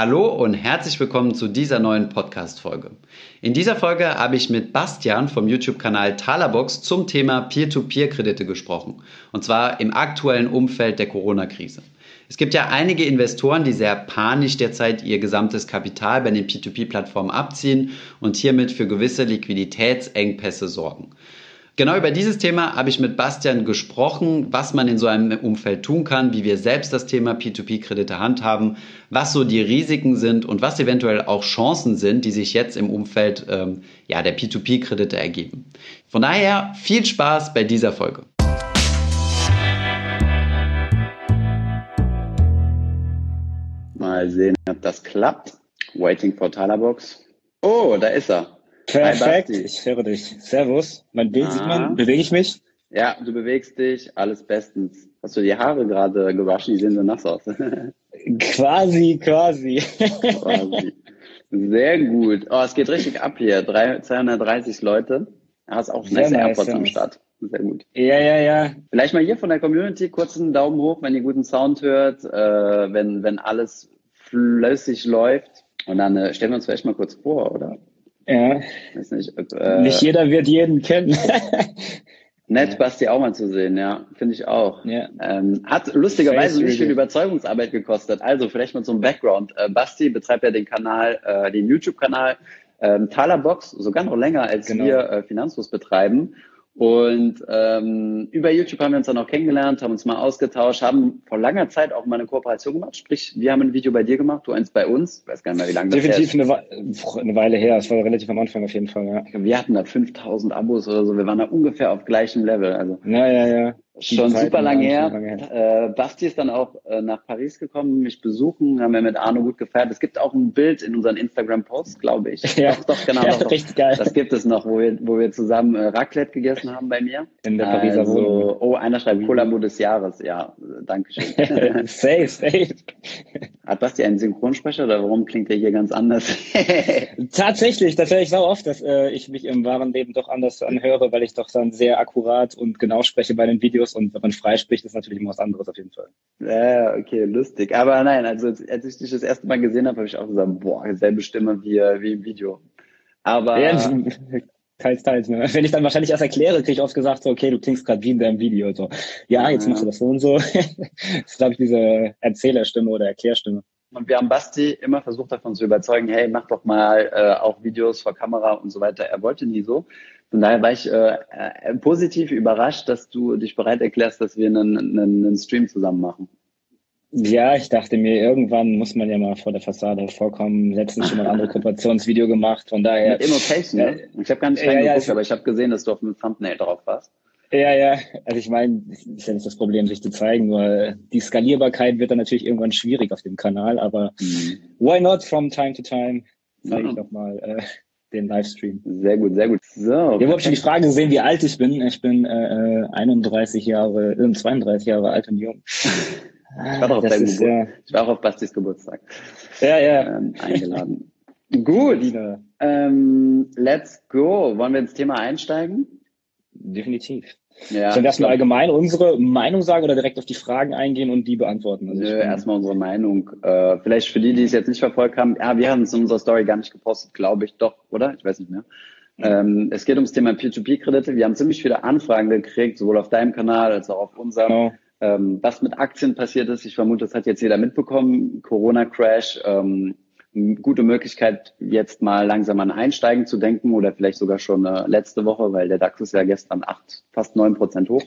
Hallo und herzlich willkommen zu dieser neuen Podcast-Folge. In dieser Folge habe ich mit Bastian vom YouTube-Kanal Talabox zum Thema Peer-to-Peer-Kredite gesprochen. Und zwar im aktuellen Umfeld der Corona-Krise. Es gibt ja einige Investoren, die sehr panisch derzeit ihr gesamtes Kapital bei den P2P-Plattformen abziehen und hiermit für gewisse Liquiditätsengpässe sorgen. Genau über dieses Thema habe ich mit Bastian gesprochen, was man in so einem Umfeld tun kann, wie wir selbst das Thema P2P-Kredite handhaben, was so die Risiken sind und was eventuell auch Chancen sind, die sich jetzt im Umfeld ähm, ja, der P2P-Kredite ergeben. Von daher viel Spaß bei dieser Folge. Mal sehen, ob das klappt. Waiting for Talabox. Oh, da ist er. Perfekt, ich höre dich. Servus. Mein Bild ah. sieht man. Bewege ich mich? Ja, du bewegst dich. Alles bestens. Hast du die Haare gerade gewaschen? Die sehen so nass aus. quasi, quasi. quasi. Sehr gut. Oh, es geht richtig ab hier. 230 Leute. Du hast auch nice nice, AirPods am Start. Sehr gut. Ja, ja, ja. Vielleicht mal hier von der Community kurz einen Daumen hoch, wenn ihr guten Sound hört, äh, wenn, wenn alles flüssig läuft. Und dann äh, stellen wir uns vielleicht mal kurz vor, oder? Ja. Weiß nicht, äh, nicht jeder wird jeden kennen. Nett, Basti auch mal zu sehen, ja, finde ich auch. Ja. Ähm, hat lustigerweise nicht viel Überzeugungsarbeit gekostet. Also vielleicht mal zum Background. Äh, Basti betreibt ja den Kanal, äh, den YouTube-Kanal ähm, Talerbox, sogar noch länger als genau. wir äh, Finanzfluss betreiben. Und ähm, über YouTube haben wir uns dann auch kennengelernt, haben uns mal ausgetauscht, haben vor langer Zeit auch mal eine Kooperation gemacht. Sprich, wir haben ein Video bei dir gemacht, du eins bei uns. Ich weiß gar nicht mehr, wie lange das Definitiv her ist. Definitiv eine, Weile her. Es war relativ am Anfang auf jeden Fall, ja. Wir hatten da 5000 Abos oder so. Wir waren da ungefähr auf gleichem Level. Also, ja, ja, ja. Schon super lange her. Lange her. Äh, Basti ist dann auch äh, nach Paris gekommen, mich besuchen, haben wir mit Arno gut gefeiert. Es gibt auch ein Bild in unseren Instagram-Posts, glaube ich. Ja, doch, doch genau. Ja, doch, richtig geil. Das gibt es noch, wo wir, wo wir zusammen äh, Raclette gegessen haben bei mir. In der Pariser also, Wohnung. Oh, einer schreibt Kollabo des Jahres. Ja, danke schön. safe, safe. Hat Basti einen Synchronsprecher oder warum klingt der hier ganz anders? Tatsächlich, das höre ich so oft, dass äh, ich mich im wahren Leben doch anders anhöre, weil ich doch dann sehr akkurat und genau spreche bei den Videos und wenn man freispricht, ist natürlich immer was anderes auf jeden Fall. Ja, okay, lustig. Aber nein, also als ich dich das erste Mal gesehen habe, habe ich auch gesagt, boah, selbe Stimme wie, wie im Video. Aber. Ja, teils, teils. Ne? Wenn ich dann wahrscheinlich erst erkläre, kriege ich oft gesagt, so, okay, du klingst gerade wie in deinem Video. So, ja, jetzt machst du das so und so. das ist, glaube ich, diese Erzählerstimme oder Erklärstimme. Und wir haben Basti immer versucht davon zu überzeugen, hey, mach doch mal äh, auch Videos vor Kamera und so weiter. Er wollte nie so. Von daher war ich äh, äh, positiv überrascht, dass du dich bereit erklärst, dass wir einen, einen, einen Stream zusammen machen. Ja, ich dachte mir, irgendwann muss man ja mal vor der Fassade vorkommen. Letztens schon mal ein andere Kooperationsvideo gemacht, von daher. Mit Immocation, ne? Ich habe gar nicht reingeguckt, ja, ja, aber ich habe gesehen, dass du auf dem Thumbnail drauf warst. Ja, ja, also ich meine, ist ja nicht das Problem, sich zu zeigen, nur die Skalierbarkeit wird dann natürlich irgendwann schwierig auf dem Kanal, aber mhm. why not from time to time? Zeige ich doch mal äh, den Livestream. Sehr gut, sehr gut. So. Ja, überhaupt schon die Frage gesehen, wie alt ich bin. Ich bin äh, 31 Jahre, äh, 32 Jahre alt und jung. Ich war, auch auf ist, ja. ich war auch auf Bastis Geburtstag. Ja, ja. Ähm, eingeladen. Gut. Ähm, let's go. Wollen wir ins Thema einsteigen? Definitiv. Ja, Sollen wir erstmal allgemein unsere Meinung sagen oder direkt auf die Fragen eingehen und die beantworten? Also Nö, erstmal unsere Meinung. Äh, vielleicht für die, die es jetzt nicht verfolgt haben, ja, wir haben es in unserer Story gar nicht gepostet, glaube ich, doch, oder? Ich weiß nicht mehr. Ähm, es geht ums Thema Peer-to-Peer-Kredite. Wir haben ziemlich viele Anfragen gekriegt, sowohl auf deinem Kanal als auch auf unserem. Genau. Ähm, was mit Aktien passiert ist, ich vermute, das hat jetzt jeder mitbekommen. Corona-Crash, ähm, gute Möglichkeit, jetzt mal langsam an Einsteigen zu denken oder vielleicht sogar schon äh, letzte Woche, weil der DAX ist ja gestern acht, fast neun Prozent hoch.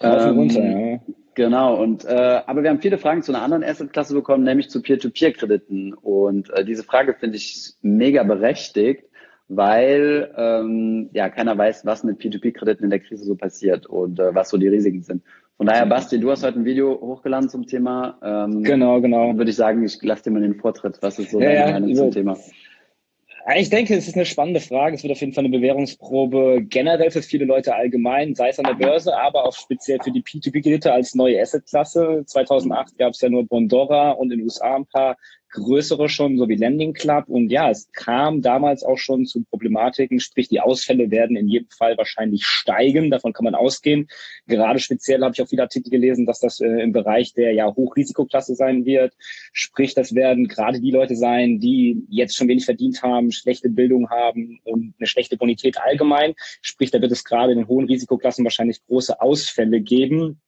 Ähm, runter, ja. Genau, und äh, aber wir haben viele Fragen zu einer anderen Assetklasse bekommen, nämlich zu Peer-to-Peer-Krediten. Und äh, diese Frage finde ich mega berechtigt, weil ähm, ja keiner weiß, was mit P2P-Krediten in der Krise so passiert und äh, was so die Risiken sind. Von daher, Basti, du hast heute ein Video hochgeladen zum Thema. Ähm, genau, genau. Würde ich sagen, ich lasse dir mal den Vortritt. Was ist so ja, deine Meinung ja, zum Thema? Ich denke, es ist eine spannende Frage. Es wird auf jeden Fall eine Bewährungsprobe generell für viele Leute allgemein, sei es an der Börse, aber auch speziell für die P2P-Kredite als neue Assetklasse. 2008 gab es ja nur Bondora und in den USA ein paar größere schon, so wie Landing Club. Und ja, es kam damals auch schon zu Problematiken, sprich die Ausfälle werden in jedem Fall wahrscheinlich steigen, davon kann man ausgehen. Gerade speziell habe ich auch viele Artikel gelesen, dass das äh, im Bereich der ja Hochrisikoklasse sein wird. Sprich, das werden gerade die Leute sein, die jetzt schon wenig verdient haben, schlechte Bildung haben und eine schlechte Bonität allgemein. Sprich, da wird es gerade in den hohen Risikoklassen wahrscheinlich große Ausfälle geben.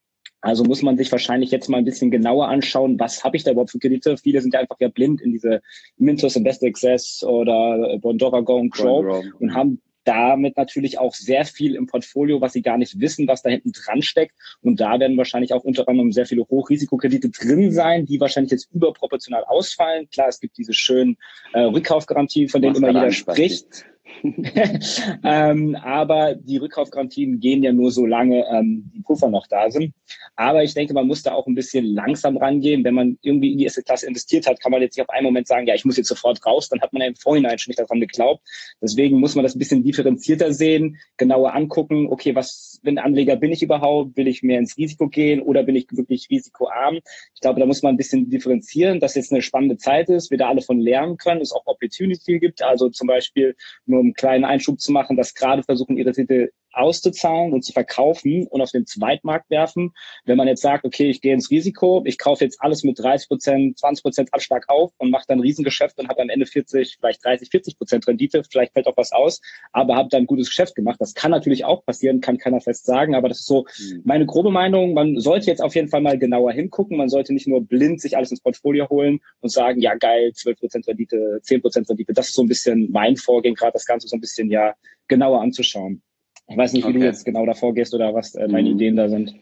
Also muss man sich wahrscheinlich jetzt mal ein bisschen genauer anschauen, was habe ich da überhaupt für Kredite. Viele sind ja einfach ja blind in diese Mintos Invest Access oder Bondora Go und Grow und haben damit natürlich auch sehr viel im Portfolio, was sie gar nicht wissen, was da hinten dran steckt. Und da werden wahrscheinlich auch unter anderem sehr viele Hochrisikokredite drin sein, die wahrscheinlich jetzt überproportional ausfallen. Klar, es gibt diese schönen äh, Rückkaufgarantien, von denen immer jeder spricht. ähm, aber die Rückkaufgarantien gehen ja nur so lange ähm, die Puffer noch da sind. Aber ich denke, man muss da auch ein bisschen langsam rangehen. Wenn man irgendwie in die erste Klasse investiert hat, kann man jetzt nicht auf einen Moment sagen, ja, ich muss jetzt sofort raus. Dann hat man ja im Vorhinein schon nicht daran geglaubt. Deswegen muss man das ein bisschen differenzierter sehen, genauer angucken. Okay, was, wenn Anleger bin ich überhaupt? Will ich mehr ins Risiko gehen oder bin ich wirklich risikoarm? Ich glaube, da muss man ein bisschen differenzieren, dass jetzt eine spannende Zeit ist, wir da alle von lernen können, es auch Opportunity gibt. Also zum Beispiel nur einen kleinen Einschub zu machen, dass gerade versuchen, ihre Titel auszuzahlen und zu verkaufen und auf den Zweitmarkt werfen. Wenn man jetzt sagt, okay, ich gehe ins Risiko, ich kaufe jetzt alles mit 30 Prozent, 20 Prozent Abschlag auf und mache dann ein Riesengeschäft und habe am Ende 40, vielleicht 30, 40 Prozent Rendite, vielleicht fällt auch was aus, aber habe dann ein gutes Geschäft gemacht. Das kann natürlich auch passieren, kann keiner fest sagen, aber das ist so mhm. meine grobe Meinung. Man sollte jetzt auf jeden Fall mal genauer hingucken. Man sollte nicht nur blind sich alles ins Portfolio holen und sagen, ja geil, 12 Prozent Rendite, 10 Prozent Rendite. Das ist so ein bisschen mein Vorgehen, gerade das Ganze so ein bisschen ja genauer anzuschauen. Ich weiß nicht, wie okay. du jetzt genau davor gehst oder was äh, deine mhm. Ideen da sind.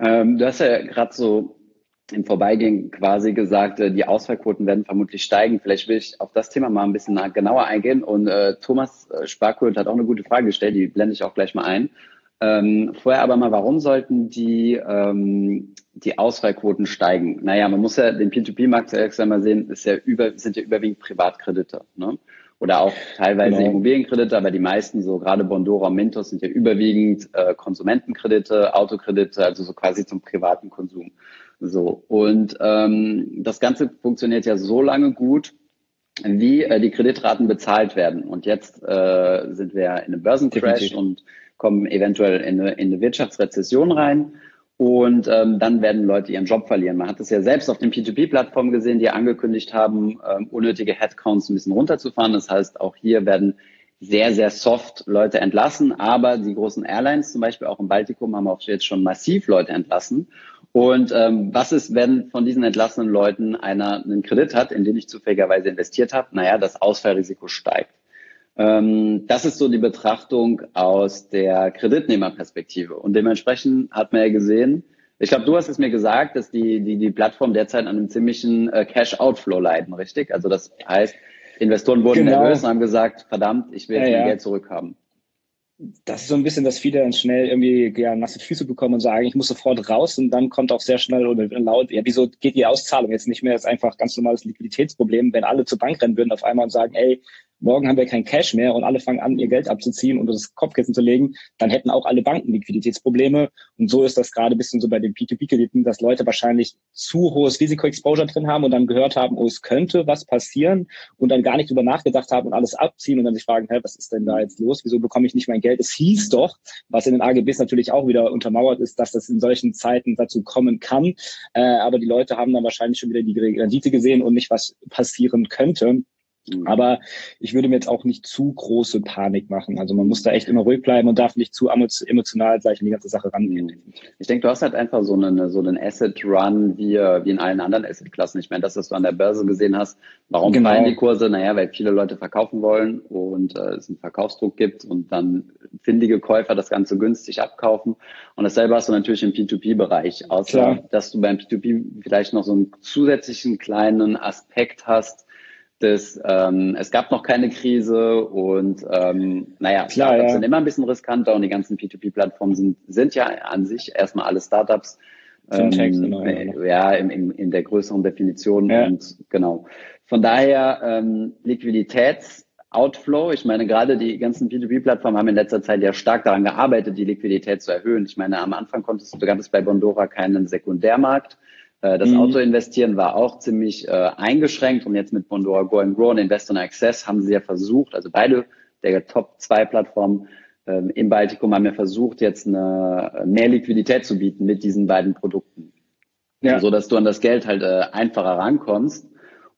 Ähm, du hast ja gerade so im Vorbeigehen quasi gesagt, äh, die Ausfallquoten werden vermutlich steigen. Vielleicht will ich auf das Thema mal ein bisschen genauer eingehen. Und äh, Thomas äh, Sparkult hat auch eine gute Frage gestellt, die blende ich auch gleich mal ein. Ähm, vorher aber mal, warum sollten die, ähm, die Ausfallquoten steigen? Naja, man muss ja den P2P-Markt zuerst einmal sehen, ist ja über, sind ja überwiegend Privatkredite. Ne? Oder auch teilweise genau. Immobilienkredite, aber die meisten, so gerade Bondora und Mintos, sind ja überwiegend äh, Konsumentenkredite, Autokredite, also so quasi zum privaten Konsum. So und ähm, das Ganze funktioniert ja so lange gut, wie äh, die Kreditraten bezahlt werden. Und jetzt äh, sind wir in einem Börsencrash Definitiv. und kommen eventuell in eine, in eine Wirtschaftsrezession rein. Und ähm, dann werden Leute ihren Job verlieren. Man hat es ja selbst auf den P2P-Plattformen gesehen, die angekündigt haben, ähm, unnötige Headcounts ein bisschen runterzufahren. Das heißt, auch hier werden sehr, sehr soft Leute entlassen. Aber die großen Airlines, zum Beispiel auch im Baltikum, haben auch jetzt schon massiv Leute entlassen. Und ähm, was ist, wenn von diesen entlassenen Leuten einer einen Kredit hat, in den ich zufälligerweise investiert habe? Naja, das Ausfallrisiko steigt. Ähm, das ist so die Betrachtung aus der Kreditnehmerperspektive. Und dementsprechend hat man ja gesehen, ich glaube, du hast es mir gesagt, dass die, die, die Plattform derzeit an einem ziemlichen äh, Cash-Outflow leiden, richtig? Also das heißt, Investoren wurden genau. nervös und haben gesagt, verdammt, ich will ja, mein ja. Geld zurückhaben das ist so ein bisschen, dass viele dann schnell irgendwie ja, nasse Füße bekommen und sagen, ich muss sofort raus und dann kommt auch sehr schnell oder laut, ja, wieso geht die Auszahlung jetzt nicht mehr? Das ist einfach ganz normales Liquiditätsproblem, wenn alle zur Bank rennen würden auf einmal und sagen, ey, morgen haben wir kein Cash mehr und alle fangen an, ihr Geld abzuziehen und das Kopfkissen zu legen, dann hätten auch alle Banken Liquiditätsprobleme. Und so ist das gerade ein bisschen so bei den P2P-Krediten, dass Leute wahrscheinlich zu hohes Risiko-Exposure drin haben und dann gehört haben, oh, es könnte was passieren und dann gar nicht drüber nachgedacht haben und alles abziehen und dann sich fragen, hä, was ist denn da jetzt los? Wieso bekomme ich nicht mein Geld? Es hieß doch, was in den AGBs natürlich auch wieder untermauert ist, dass das in solchen Zeiten dazu kommen kann. Äh, aber die Leute haben dann wahrscheinlich schon wieder die Rendite gesehen und nicht, was passieren könnte. Mhm. Aber ich würde mir jetzt auch nicht zu große Panik machen. Also man muss da echt immer ruhig bleiben und darf nicht zu emotional gleich in die ganze Sache rangehen. Mhm. Ich denke, du hast halt einfach so einen, so einen Asset-Run wie, wie in allen anderen Asset-Klassen. Ich meine, das, was du an der Börse gesehen hast, warum genau. fallen die Kurse? Naja, weil viele Leute verkaufen wollen und äh, es einen Verkaufsdruck gibt und dann findige Käufer das Ganze günstig abkaufen. Und dasselbe hast du natürlich im P2P-Bereich, außer Klar. dass du beim P2P vielleicht noch so einen zusätzlichen kleinen Aspekt hast, des, ähm, es gab noch keine Krise und ähm, naja, Klar, Startups ja. sind immer ein bisschen riskanter und die ganzen P2P-Plattformen sind, sind ja an sich erstmal alle Startups. Ähm, genau, ja, ja im, im, in der größeren Definition ja. und genau. Von daher ähm, Liquiditäts Outflow. Ich meine, gerade die ganzen P2P-Plattformen haben in letzter Zeit ja stark daran gearbeitet, die Liquidität zu erhöhen. Ich meine, am Anfang konntest du, gab es bei Bondora keinen Sekundärmarkt. Äh, das mhm. Auto-Investieren war auch ziemlich äh, eingeschränkt und jetzt mit Bondora Go and Grow und Investor Access haben sie ja versucht, also beide der Top 2 Plattformen ähm, im Baltikum haben ja versucht, jetzt eine, mehr Liquidität zu bieten mit diesen beiden Produkten. Ja. So dass du an das Geld halt äh, einfacher rankommst.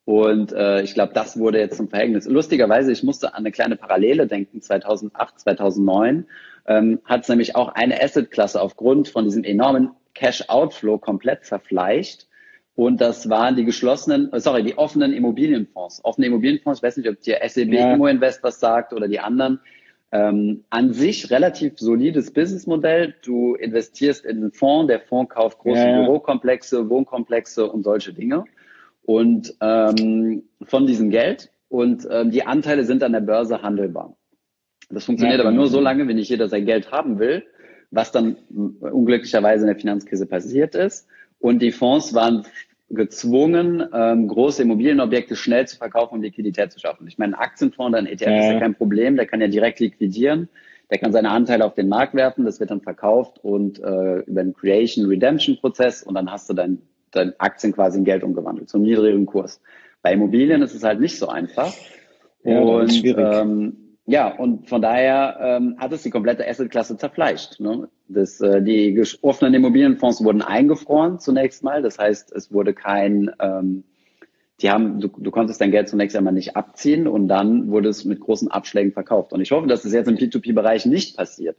Und äh, ich glaube, das wurde jetzt zum Verhängnis. Lustigerweise, ich musste an eine kleine Parallele denken, 2008, 2009 ähm, hat es nämlich auch eine Asset-Klasse aufgrund von diesem enormen Cash-Outflow komplett zerfleischt. Und das waren die geschlossenen, äh, sorry, die offenen Immobilienfonds. Offene Immobilienfonds, ich weiß nicht, ob dir SEB ja. Immo Invest was sagt oder die anderen. Ähm, an sich relativ solides Businessmodell. Du investierst in einen Fonds, der Fonds kauft große ja. Bürokomplexe, Wohnkomplexe und solche Dinge. Und ähm, von diesem Geld und ähm, die Anteile sind an der Börse handelbar. Das funktioniert ja, aber nur so lange, wenn nicht jeder sein Geld haben will, was dann unglücklicherweise in der Finanzkrise passiert ist. Und die Fonds waren gezwungen, ähm, große Immobilienobjekte schnell zu verkaufen, um Liquidität zu schaffen. Ich meine, ein Aktienfonds, ein ETF ja. ist ja kein Problem, der kann ja direkt liquidieren, der kann seine Anteile auf den Markt werfen, das wird dann verkauft und äh, über einen Creation-Redemption-Prozess und dann hast du dein, dein Aktien quasi in Geld umgewandelt, zum niedrigen Kurs. Bei Immobilien ist es halt nicht so einfach. Ja, und ähm, ja, und von daher ähm, hat es die komplette Assetklasse zerfleischt. Ne? Das, äh, die offenen Immobilienfonds wurden eingefroren zunächst mal. Das heißt, es wurde kein, ähm, die haben, du, du konntest dein Geld zunächst einmal nicht abziehen und dann wurde es mit großen Abschlägen verkauft. Und ich hoffe, dass das jetzt im P2P-Bereich nicht passiert.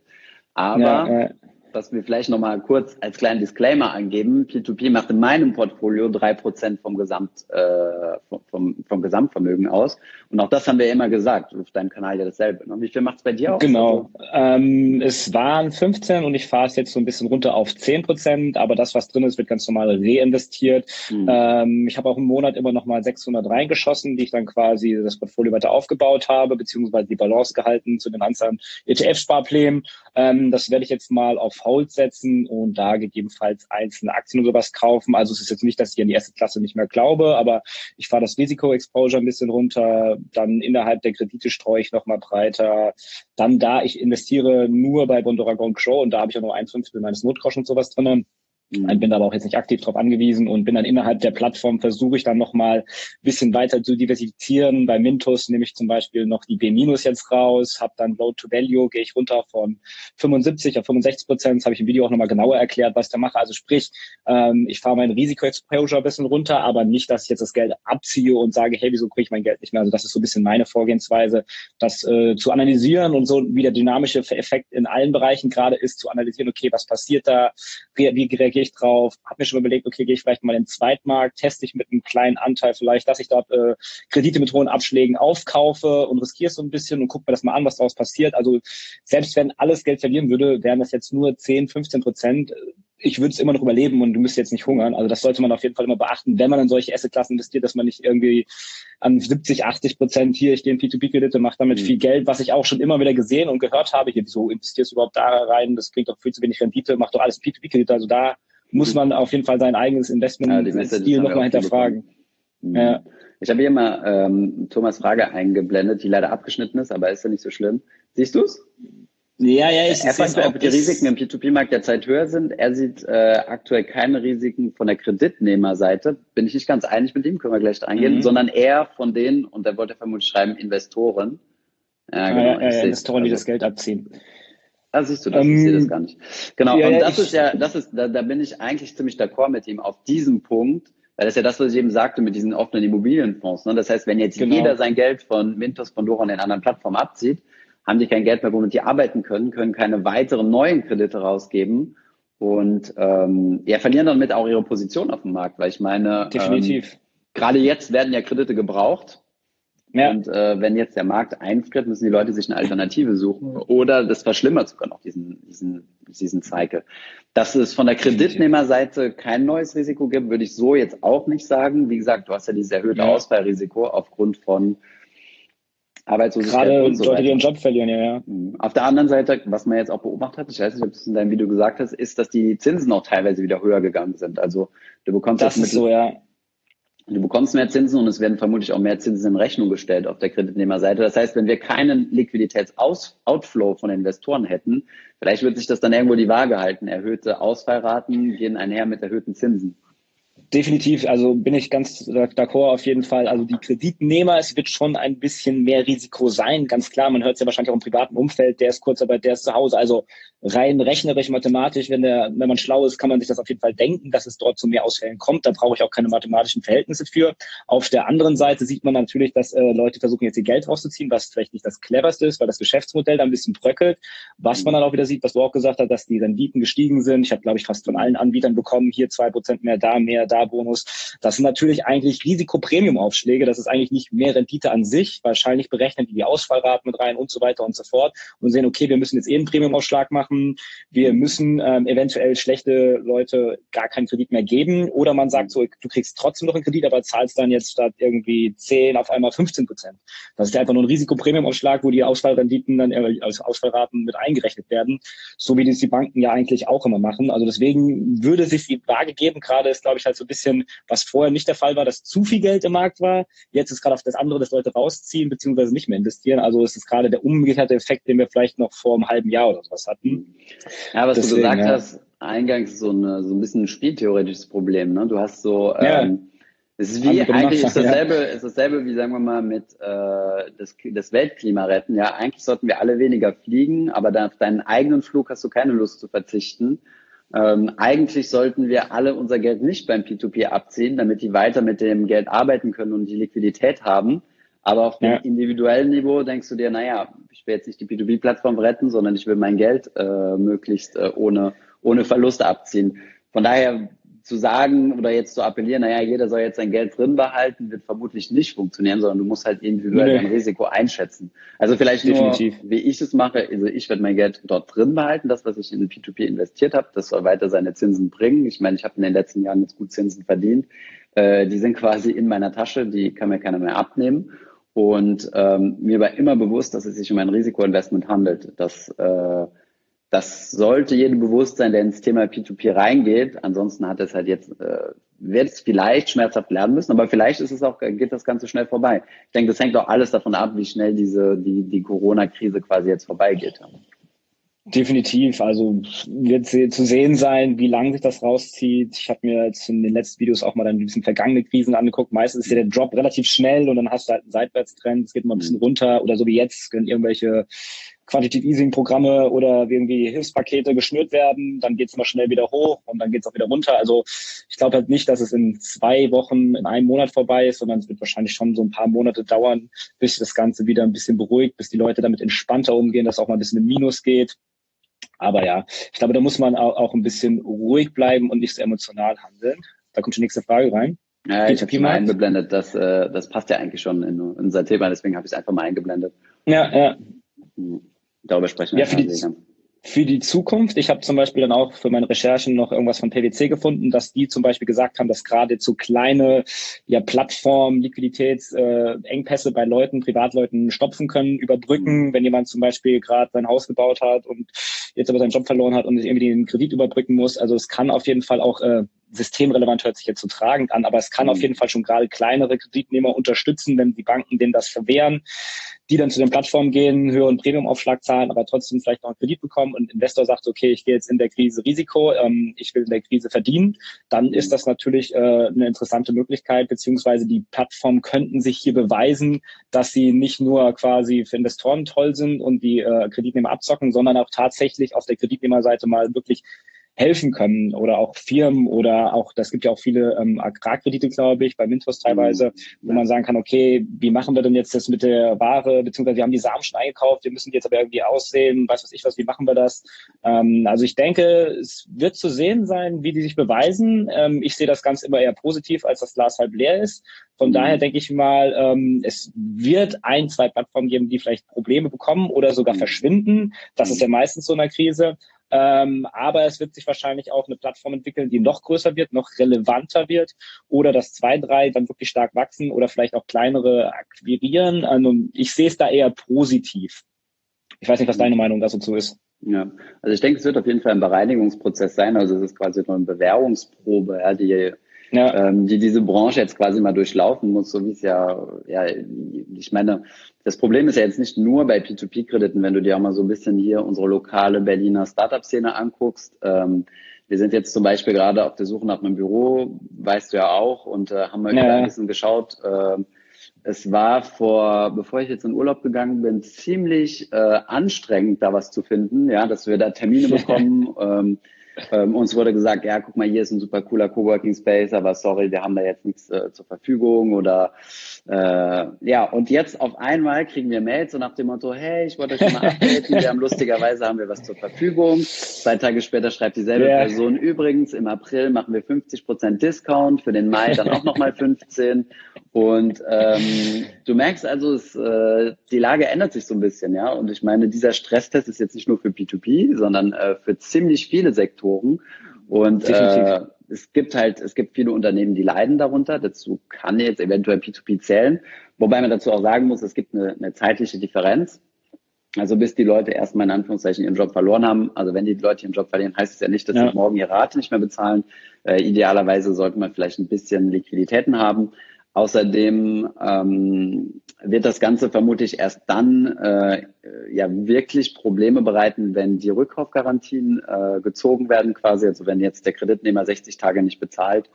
Aber ja, äh, was wir vielleicht nochmal kurz als kleinen Disclaimer angeben. P2P macht in meinem Portfolio drei Prozent vom, Gesamt, äh, vom, vom Gesamtvermögen aus. Und auch das haben wir immer gesagt, auf deinem Kanal ja dasselbe. Ne? Wie viel macht es bei dir aus? Genau. Ähm, es waren 15 und ich fahre es jetzt so ein bisschen runter auf 10 Prozent, aber das, was drin ist, wird ganz normal reinvestiert. Mhm. Ähm, ich habe auch im Monat immer nochmal 600 reingeschossen, die ich dann quasi das Portfolio weiter aufgebaut habe, beziehungsweise die Balance gehalten zu den anderen ETF-Sparplänen. Ähm, das werde ich jetzt mal auf Hold setzen und da gegebenenfalls einzelne Aktien oder sowas kaufen. Also es ist jetzt nicht, dass ich an die erste Klasse nicht mehr glaube, aber ich fahre das Risiko-Exposure ein bisschen runter. Dann innerhalb der Kredite streue ich nochmal breiter. Dann da ich investiere nur bei Bondora Gong Show und da habe ich auch nur ein Fünftel meines Notgroschen und sowas drinnen Mhm. Bin aber auch jetzt nicht aktiv darauf angewiesen und bin dann innerhalb der Plattform, versuche ich dann nochmal ein bisschen weiter zu diversifizieren. Bei Mintos nehme ich zum Beispiel noch die B- jetzt raus, habe dann Load to Value, gehe ich runter von 75 auf 65 Prozent. Das habe ich im Video auch nochmal genauer erklärt, was ich da mache. Also sprich, ähm, ich fahre mein Risiko-Exposure ein bisschen runter, aber nicht, dass ich jetzt das Geld abziehe und sage, hey, wieso kriege ich mein Geld nicht mehr? Also das ist so ein bisschen meine Vorgehensweise, das äh, zu analysieren und so wie der dynamische Effekt in allen Bereichen gerade ist, zu analysieren, okay, was passiert da, wie reagiert gehe ich drauf, habe mir schon überlegt, okay, gehe ich vielleicht mal in den Zweitmarkt, teste ich mit einem kleinen Anteil vielleicht, dass ich dort äh, Kredite mit hohen Abschlägen aufkaufe und riskiere so ein bisschen und gucke mir das mal an, was daraus passiert. Also selbst wenn alles Geld verlieren würde, wären das jetzt nur 10, 15 Prozent ich würde es immer noch überleben und du müsst jetzt nicht hungern. Also das sollte man auf jeden Fall immer beachten, wenn man in solche Assetklassen investiert, dass man nicht irgendwie an 70, 80 Prozent hier, ich gehe in P2P-Kredite, mache damit mhm. viel Geld, was ich auch schon immer wieder gesehen und gehört habe. Hier, wieso investierst du überhaupt da rein? Das kriegt doch viel zu wenig Rendite, mach doch alles P2P-Kredite. Also da muss man auf jeden Fall sein eigenes Investment-Stil ja, nochmal hinterfragen. Mhm. Ja. Ich habe hier mal ähm, Thomas Frage eingeblendet, die leider abgeschnitten ist, aber ist ja nicht so schlimm. Siehst du es? Ja, ja, ich er fragt, ob die Risiken im P2P-Markt derzeit höher sind. Er sieht äh, aktuell keine Risiken von der Kreditnehmerseite. Bin ich nicht ganz einig mit ihm, können wir gleich eingehen, mhm. sondern eher von denen, und da wollte er vermutlich schreiben, Investoren. Ja, genau. Ja, ja, Investoren, die also, das Geld abziehen. Ah, siehst du das? Ähm, ich sehe das gar nicht. Genau, ja, und das ist ja, das ist, da, da bin ich eigentlich ziemlich d'accord mit ihm auf diesem Punkt, weil das ist ja das, was ich eben sagte mit diesen offenen Immobilienfonds. Ne? Das heißt, wenn jetzt genau. jeder sein Geld von Mintos, von Dora und den anderen Plattformen abzieht, haben die kein Geld mehr, womit die arbeiten können, können keine weiteren neuen Kredite rausgeben und ähm, ja, verlieren damit auch ihre Position auf dem Markt, weil ich meine, definitiv. Ähm, gerade jetzt werden ja Kredite gebraucht ja. Und äh, wenn jetzt der Markt einfriert, müssen die Leute sich eine Alternative suchen oder das verschlimmert sogar noch diesen, diesen, diesen Cycle. Dass es von der Kreditnehmerseite kein neues Risiko gibt, würde ich so jetzt auch nicht sagen. Wie gesagt, du hast ja dieses erhöhte ja. Ausfallrisiko aufgrund von Arbeitslosigkeit Gerade und so Leute, die ihren Job verlieren, ja, ja. Mhm. Auf der anderen Seite, was man jetzt auch beobachtet hat, ich weiß nicht, ob du es in deinem Video gesagt hast, ist, dass die Zinsen auch teilweise wieder höher gegangen sind. Also du bekommst das ist so, ja Du bekommst mehr Zinsen und es werden vermutlich auch mehr Zinsen in Rechnung gestellt auf der Kreditnehmerseite. Das heißt, wenn wir keinen Liquiditätsoutflow von Investoren hätten, vielleicht wird sich das dann irgendwo die Waage halten. Erhöhte Ausfallraten gehen einher mit erhöhten Zinsen. Definitiv, also bin ich ganz d'accord auf jeden Fall. Also die Kreditnehmer, es wird schon ein bisschen mehr Risiko sein, ganz klar. Man hört es ja wahrscheinlich auch im privaten Umfeld, der ist Kurzarbeit, der ist zu Hause. Also rein rechnerisch, mathematisch, wenn der, wenn man schlau ist, kann man sich das auf jeden Fall denken, dass es dort zu mehr Ausfällen kommt. Da brauche ich auch keine mathematischen Verhältnisse für. Auf der anderen Seite sieht man natürlich, dass äh, Leute versuchen jetzt ihr Geld rauszuziehen, was vielleicht nicht das cleverste ist, weil das Geschäftsmodell da ein bisschen bröckelt. Was man dann auch wieder sieht, was du auch gesagt hast, dass die Renditen gestiegen sind. Ich habe, glaube ich, fast von allen Anbietern bekommen, hier zwei Prozent mehr, da mehr, da Bonus. Das sind natürlich eigentlich Risikopremium-Aufschläge. Das ist eigentlich nicht mehr Rendite an sich. Wahrscheinlich berechnen die die Ausfallraten mit rein und so weiter und so fort und sehen, okay, wir müssen jetzt eh einen Premium-Aufschlag machen. Wir müssen ähm, eventuell schlechte Leute gar keinen Kredit mehr geben. Oder man sagt so, du kriegst trotzdem noch einen Kredit, aber zahlst dann jetzt statt irgendwie 10 auf einmal 15 Prozent. Das ist ja einfach nur ein Risikopremium-Aufschlag, wo die Ausfallrenditen dann, äh, also Ausfallraten mit eingerechnet werden. So wie das die Banken ja eigentlich auch immer machen. Also deswegen würde sich die Frage geben, gerade ist, glaube ich, halt so ein bisschen, was vorher nicht der Fall war, dass zu viel Geld im Markt war. Jetzt ist gerade auf das andere, dass Leute rausziehen beziehungsweise nicht mehr investieren. Also es ist gerade der umgekehrte Effekt, den wir vielleicht noch vor einem halben Jahr oder sowas hatten. Ja, was Deswegen, du gesagt ja. hast, eingangs so, eine, so ein bisschen ein spieltheoretisches Problem. Ne? Du hast so ja. ähm, es ist wie, eigentlich ist dasselbe, ja. ist dasselbe wie, sagen wir mal, mit äh, das, das Weltklima retten. Ja, eigentlich sollten wir alle weniger fliegen, aber dann auf deinen eigenen Flug hast du keine Lust zu verzichten. Ähm, eigentlich sollten wir alle unser Geld nicht beim P2P abziehen, damit die weiter mit dem Geld arbeiten können und die Liquidität haben. Aber auf dem ja. individuellen Niveau denkst du dir, naja, ich will jetzt nicht die P2P-Plattform retten, sondern ich will mein Geld äh, möglichst äh, ohne, ohne Verluste abziehen. Von daher zu sagen oder jetzt zu appellieren, naja, jeder soll jetzt sein Geld drin behalten, wird vermutlich nicht funktionieren, sondern du musst halt individuell nee. dein Risiko einschätzen. Also vielleicht Definitiv. nur, wie ich es mache, also ich werde mein Geld dort drin behalten, das, was ich in P2P investiert habe, das soll weiter seine Zinsen bringen. Ich meine, ich habe in den letzten Jahren jetzt gut Zinsen verdient. Äh, die sind quasi in meiner Tasche, die kann mir keiner mehr abnehmen. Und ähm, mir war immer bewusst, dass es sich um ein Risikoinvestment handelt, dass äh, das sollte jedem bewusst sein, der ins Thema P2P reingeht. Ansonsten hat es halt jetzt, äh, wird es vielleicht schmerzhaft lernen müssen, aber vielleicht ist es auch, geht das Ganze schnell vorbei. Ich denke, das hängt auch alles davon ab, wie schnell diese, die, die Corona-Krise quasi jetzt vorbeigeht. Definitiv. Also wird zu sehen sein, wie lange sich das rauszieht. Ich habe mir jetzt in den letzten Videos auch mal dann ein bisschen vergangene Krisen angeguckt. Meistens ist ja der Drop relativ schnell und dann hast du halt einen Seitwärtstrend, es geht mal ein bisschen runter oder so wie jetzt können irgendwelche Quantitative Easing Programme oder irgendwie Hilfspakete geschnürt werden, dann geht es mal schnell wieder hoch und dann geht es auch wieder runter. Also ich glaube halt nicht, dass es in zwei Wochen, in einem Monat vorbei ist, sondern es wird wahrscheinlich schon so ein paar Monate dauern, bis das Ganze wieder ein bisschen beruhigt, bis die Leute damit entspannter umgehen, dass auch mal ein bisschen im Minus geht. Aber ja, ich glaube, da muss man auch ein bisschen ruhig bleiben und nicht so emotional handeln. Da kommt die nächste Frage rein. Ja, ich habe schon mal eingeblendet. Das, äh, das passt ja eigentlich schon in, in unser Thema, deswegen habe ich es einfach mal eingeblendet. Ja, ja. Hm. Darüber sprechen wir. Ja, für die, für die Zukunft. Ich habe zum Beispiel dann auch für meine Recherchen noch irgendwas von PwC gefunden, dass die zum Beispiel gesagt haben, dass gerade zu kleine ja, Plattformen Liquiditätsengpässe äh, bei Leuten, Privatleuten stopfen können, überbrücken, mhm. wenn jemand zum Beispiel gerade sein Haus gebaut hat und jetzt aber seinen Job verloren hat und irgendwie den Kredit überbrücken muss. Also es kann auf jeden Fall auch äh, systemrelevant hört sich jetzt so tragend an, aber es kann mhm. auf jeden Fall schon gerade kleinere Kreditnehmer unterstützen, wenn die Banken denen das verwehren, die dann zu den Plattformen gehen, höheren Premiumaufschlag zahlen, aber trotzdem vielleicht noch einen Kredit bekommen und Investor sagt, okay, ich gehe jetzt in der Krise Risiko, ähm, ich will in der Krise verdienen, dann ist das natürlich äh, eine interessante Möglichkeit, beziehungsweise die Plattformen könnten sich hier beweisen, dass sie nicht nur quasi für Investoren toll sind und die äh, Kreditnehmer abzocken, sondern auch tatsächlich auf der Kreditnehmerseite mal wirklich helfen können oder auch Firmen oder auch, das gibt ja auch viele ähm, Agrarkredite, glaube ich, bei Mintos teilweise, wo man sagen kann, okay, wie machen wir denn jetzt das mit der Ware, beziehungsweise wir haben die Samen schon eingekauft, wir müssen die jetzt aber irgendwie aussehen, weiß was ich was, wie machen wir das? Ähm, also ich denke, es wird zu sehen sein, wie die sich beweisen. Ähm, ich sehe das Ganze immer eher positiv, als das Glas halb leer ist. Von mhm. daher denke ich mal, ähm, es wird ein, zwei Plattformen geben, die vielleicht Probleme bekommen oder sogar mhm. verschwinden. Das ist ja meistens so in einer Krise. Ähm, aber es wird sich wahrscheinlich auch eine Plattform entwickeln, die noch größer wird, noch relevanter wird oder dass zwei, drei dann wirklich stark wachsen oder vielleicht auch kleinere akquirieren. Also ich sehe es da eher positiv. Ich weiß nicht, was deine Meinung dazu ist. Ja, also ich denke, es wird auf jeden Fall ein Bereinigungsprozess sein. Also es ist quasi nur eine Bewährungsprobe, ja, die ja. ähm, die diese Branche jetzt quasi mal durchlaufen muss, so wie es ja, ja, ich meine, das Problem ist ja jetzt nicht nur bei P2P-Krediten, wenn du dir auch mal so ein bisschen hier unsere lokale Berliner Startup-Szene anguckst. Ähm, wir sind jetzt zum Beispiel gerade auf der Suche nach einem Büro, weißt du ja auch, und äh, haben mal ja. ein bisschen geschaut. Äh, es war vor, bevor ich jetzt in Urlaub gegangen bin, ziemlich äh, anstrengend, da was zu finden, ja, dass wir da Termine bekommen. ähm, ähm, uns wurde gesagt, ja, guck mal, hier ist ein super cooler Coworking Space, aber sorry, wir haben da jetzt nichts äh, zur Verfügung oder äh, ja, und jetzt auf einmal kriegen wir Mails so nach dem Motto, hey, ich wollte euch mal updaten, wir haben lustigerweise haben wir was zur Verfügung. Zwei Tage später schreibt dieselbe yeah. Person, übrigens, im April machen wir 50 Prozent Discount, für den Mai dann auch nochmal 15 und ähm, du merkst also, es, äh, die Lage ändert sich so ein bisschen, ja. Und ich meine, dieser Stresstest ist jetzt nicht nur für P2P, sondern äh, für ziemlich viele Sektoren. Und äh, es gibt halt, es gibt viele Unternehmen, die leiden darunter. Dazu kann jetzt eventuell P2P zählen. Wobei man dazu auch sagen muss, es gibt eine, eine zeitliche Differenz. Also bis die Leute erstmal in Anführungszeichen ihren Job verloren haben. Also wenn die Leute ihren Job verlieren, heißt es ja nicht, dass ja. sie morgen ihre Rate nicht mehr bezahlen. Äh, idealerweise sollte man vielleicht ein bisschen Liquiditäten haben. Außerdem ähm, wird das Ganze vermutlich erst dann äh, ja wirklich Probleme bereiten, wenn die Rückkaufgarantien äh, gezogen werden, quasi. Also wenn jetzt der Kreditnehmer 60 Tage nicht bezahlt,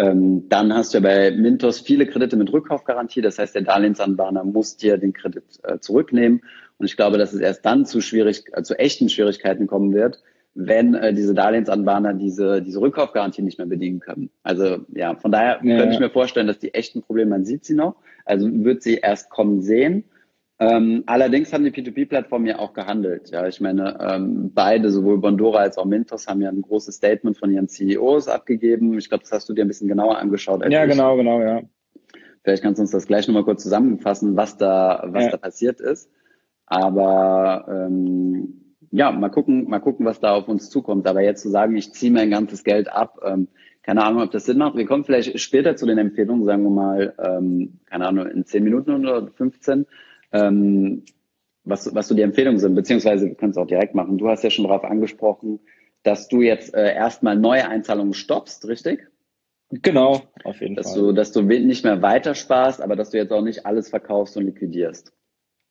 ähm, dann hast du ja bei Mintos viele Kredite mit Rückkaufgarantie. Das heißt, der Darlehensanbahner muss dir den Kredit äh, zurücknehmen. Und ich glaube, dass es erst dann zu schwierig, äh, zu echten Schwierigkeiten kommen wird, wenn äh, diese Darlehensanbahner diese, diese Rückkaufgarantie nicht mehr bedienen können. Also ja, von daher ja. könnte ich mir vorstellen, dass die echten Probleme, man sieht sie noch, also wird sie erst kommen sehen. Ähm, allerdings haben die P2P-Plattformen ja auch gehandelt. Ja, ich meine, ähm, beide, sowohl Bondora als auch Mintos, haben ja ein großes Statement von ihren CEOs abgegeben. Ich glaube, das hast du dir ein bisschen genauer angeschaut. ja, ich. genau, genau, ja. Vielleicht kannst du uns das gleich nochmal kurz zusammenfassen, was da, was ja. da passiert ist. Aber ähm, ja, mal gucken, mal gucken, was da auf uns zukommt. Aber jetzt zu sagen, ich ziehe mein ganzes Geld ab, ähm, keine Ahnung, ob das Sinn macht. Wir kommen vielleicht später zu den Empfehlungen, sagen wir mal, ähm, keine Ahnung, in 10 Minuten oder 15, ähm, was, was so die Empfehlungen sind, beziehungsweise wir können es auch direkt machen. Du hast ja schon darauf angesprochen, dass du jetzt äh, erstmal neue Einzahlungen stoppst, richtig? Genau, auf jeden dass Fall. Du, dass du nicht mehr weiter sparst, aber dass du jetzt auch nicht alles verkaufst und liquidierst.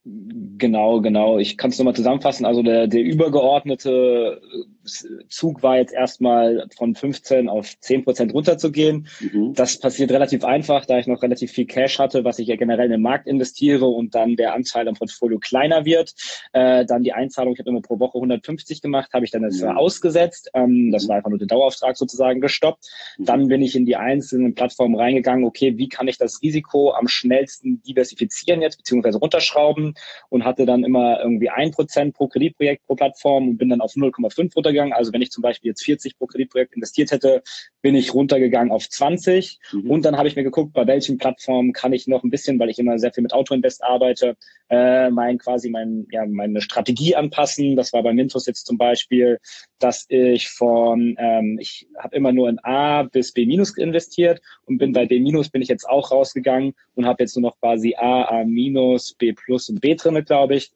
Genau, genau. Ich kann es nochmal zusammenfassen. Also der, der übergeordnete Zug war jetzt erstmal von 15 auf 10 Prozent runterzugehen. Mhm. Das passiert relativ einfach, da ich noch relativ viel Cash hatte, was ich ja generell in den Markt investiere und dann der Anteil am Portfolio kleiner wird. Äh, dann die Einzahlung, ich habe immer pro Woche 150 gemacht, habe ich dann jetzt mhm. ausgesetzt. Ähm, das war einfach nur der Dauerauftrag sozusagen gestoppt. Mhm. Dann bin ich in die einzelnen Plattformen reingegangen. Okay, wie kann ich das Risiko am schnellsten diversifizieren jetzt, beziehungsweise runterschrauben und hatte dann immer irgendwie ein Prozent pro Kreditprojekt pro Plattform und bin dann auf 0,5 runter runtergegangen. Also wenn ich zum Beispiel jetzt 40 pro Kreditprojekt investiert hätte, bin ich runtergegangen auf 20. Mhm. Und dann habe ich mir geguckt, bei welchen Plattformen kann ich noch ein bisschen, weil ich immer sehr viel mit Autoinvest arbeite, äh, mein quasi mein, ja, meine Strategie anpassen. Das war bei Mintos jetzt zum Beispiel, dass ich von, ähm, ich habe immer nur in A bis B minus investiert und bin bei B minus bin ich jetzt auch rausgegangen und habe jetzt nur noch quasi A, A minus, B plus und B drinne, glaube ich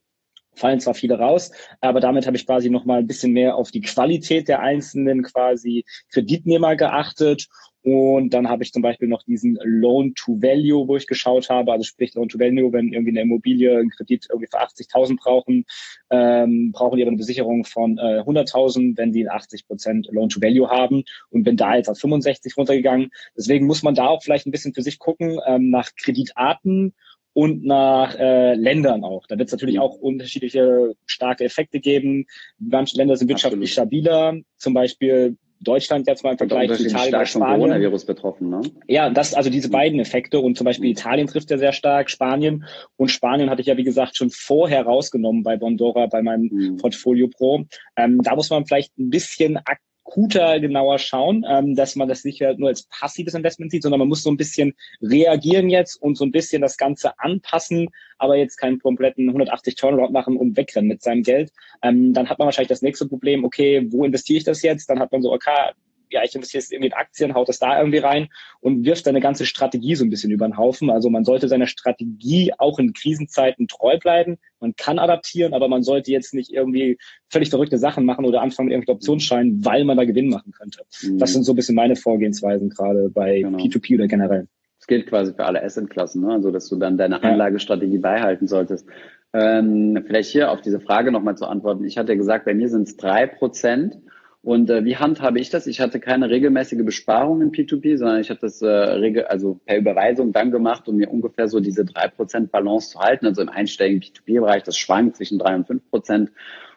fallen zwar viele raus, aber damit habe ich quasi noch mal ein bisschen mehr auf die Qualität der einzelnen quasi Kreditnehmer geachtet. Und dann habe ich zum Beispiel noch diesen Loan to Value, wo ich geschaut habe, also sprich Loan to Value, wenn irgendwie eine Immobilie einen Kredit irgendwie für 80.000 brauchen, ähm, brauchen die aber eine Besicherung von äh, 100.000, wenn die 80 Prozent Loan to Value haben und bin da jetzt auf 65 runtergegangen. Deswegen muss man da auch vielleicht ein bisschen für sich gucken ähm, nach Kreditarten und nach äh, Ländern auch. Da wird es natürlich mhm. auch unterschiedliche starke Effekte geben. Manche Länder sind wirtschaftlich Absolut. stabiler, zum Beispiel Deutschland jetzt mal im Vergleich zu Italien oder Spanien. Coronavirus betroffen, ne? Ja, das, also diese beiden Effekte und zum Beispiel mhm. Italien trifft ja sehr stark, Spanien und Spanien hatte ich ja wie gesagt schon vorher rausgenommen bei Bondora, bei meinem mhm. Portfolio Pro. Ähm, da muss man vielleicht ein bisschen ak akuter genauer schauen, ähm, dass man das nicht nur als passives Investment sieht, sondern man muss so ein bisschen reagieren jetzt und so ein bisschen das Ganze anpassen, aber jetzt keinen kompletten 180 Turnaround machen und wegrennen mit seinem Geld. Ähm, dann hat man wahrscheinlich das nächste Problem, okay, wo investiere ich das jetzt? Dann hat man so, okay, ja, ich investiere jetzt irgendwie in Aktien, haut das da irgendwie rein und wirft seine ganze Strategie so ein bisschen über den Haufen. Also man sollte seiner Strategie auch in Krisenzeiten treu bleiben. Man kann adaptieren, aber man sollte jetzt nicht irgendwie völlig verrückte Sachen machen oder anfangen mit irgendwelchen Optionsscheinen, weil man da Gewinn machen könnte. Mhm. Das sind so ein bisschen meine Vorgehensweisen gerade bei genau. P2P oder generell. Das gilt quasi für alle Asset-Klassen, ne? also dass du dann deine Anlagestrategie ja. beibehalten solltest. Ähm, vielleicht hier auf diese Frage nochmal zu antworten. Ich hatte gesagt, bei mir sind es drei Prozent Und äh, wie handhabe ich das? Ich hatte keine regelmäßige Besparung in P2P, sondern ich habe das äh, also per Überweisung dann gemacht, um mir ungefähr so diese drei Prozent Balance zu halten. Also im einstelligen P2P-Bereich, das schwankt zwischen drei und fünf Prozent.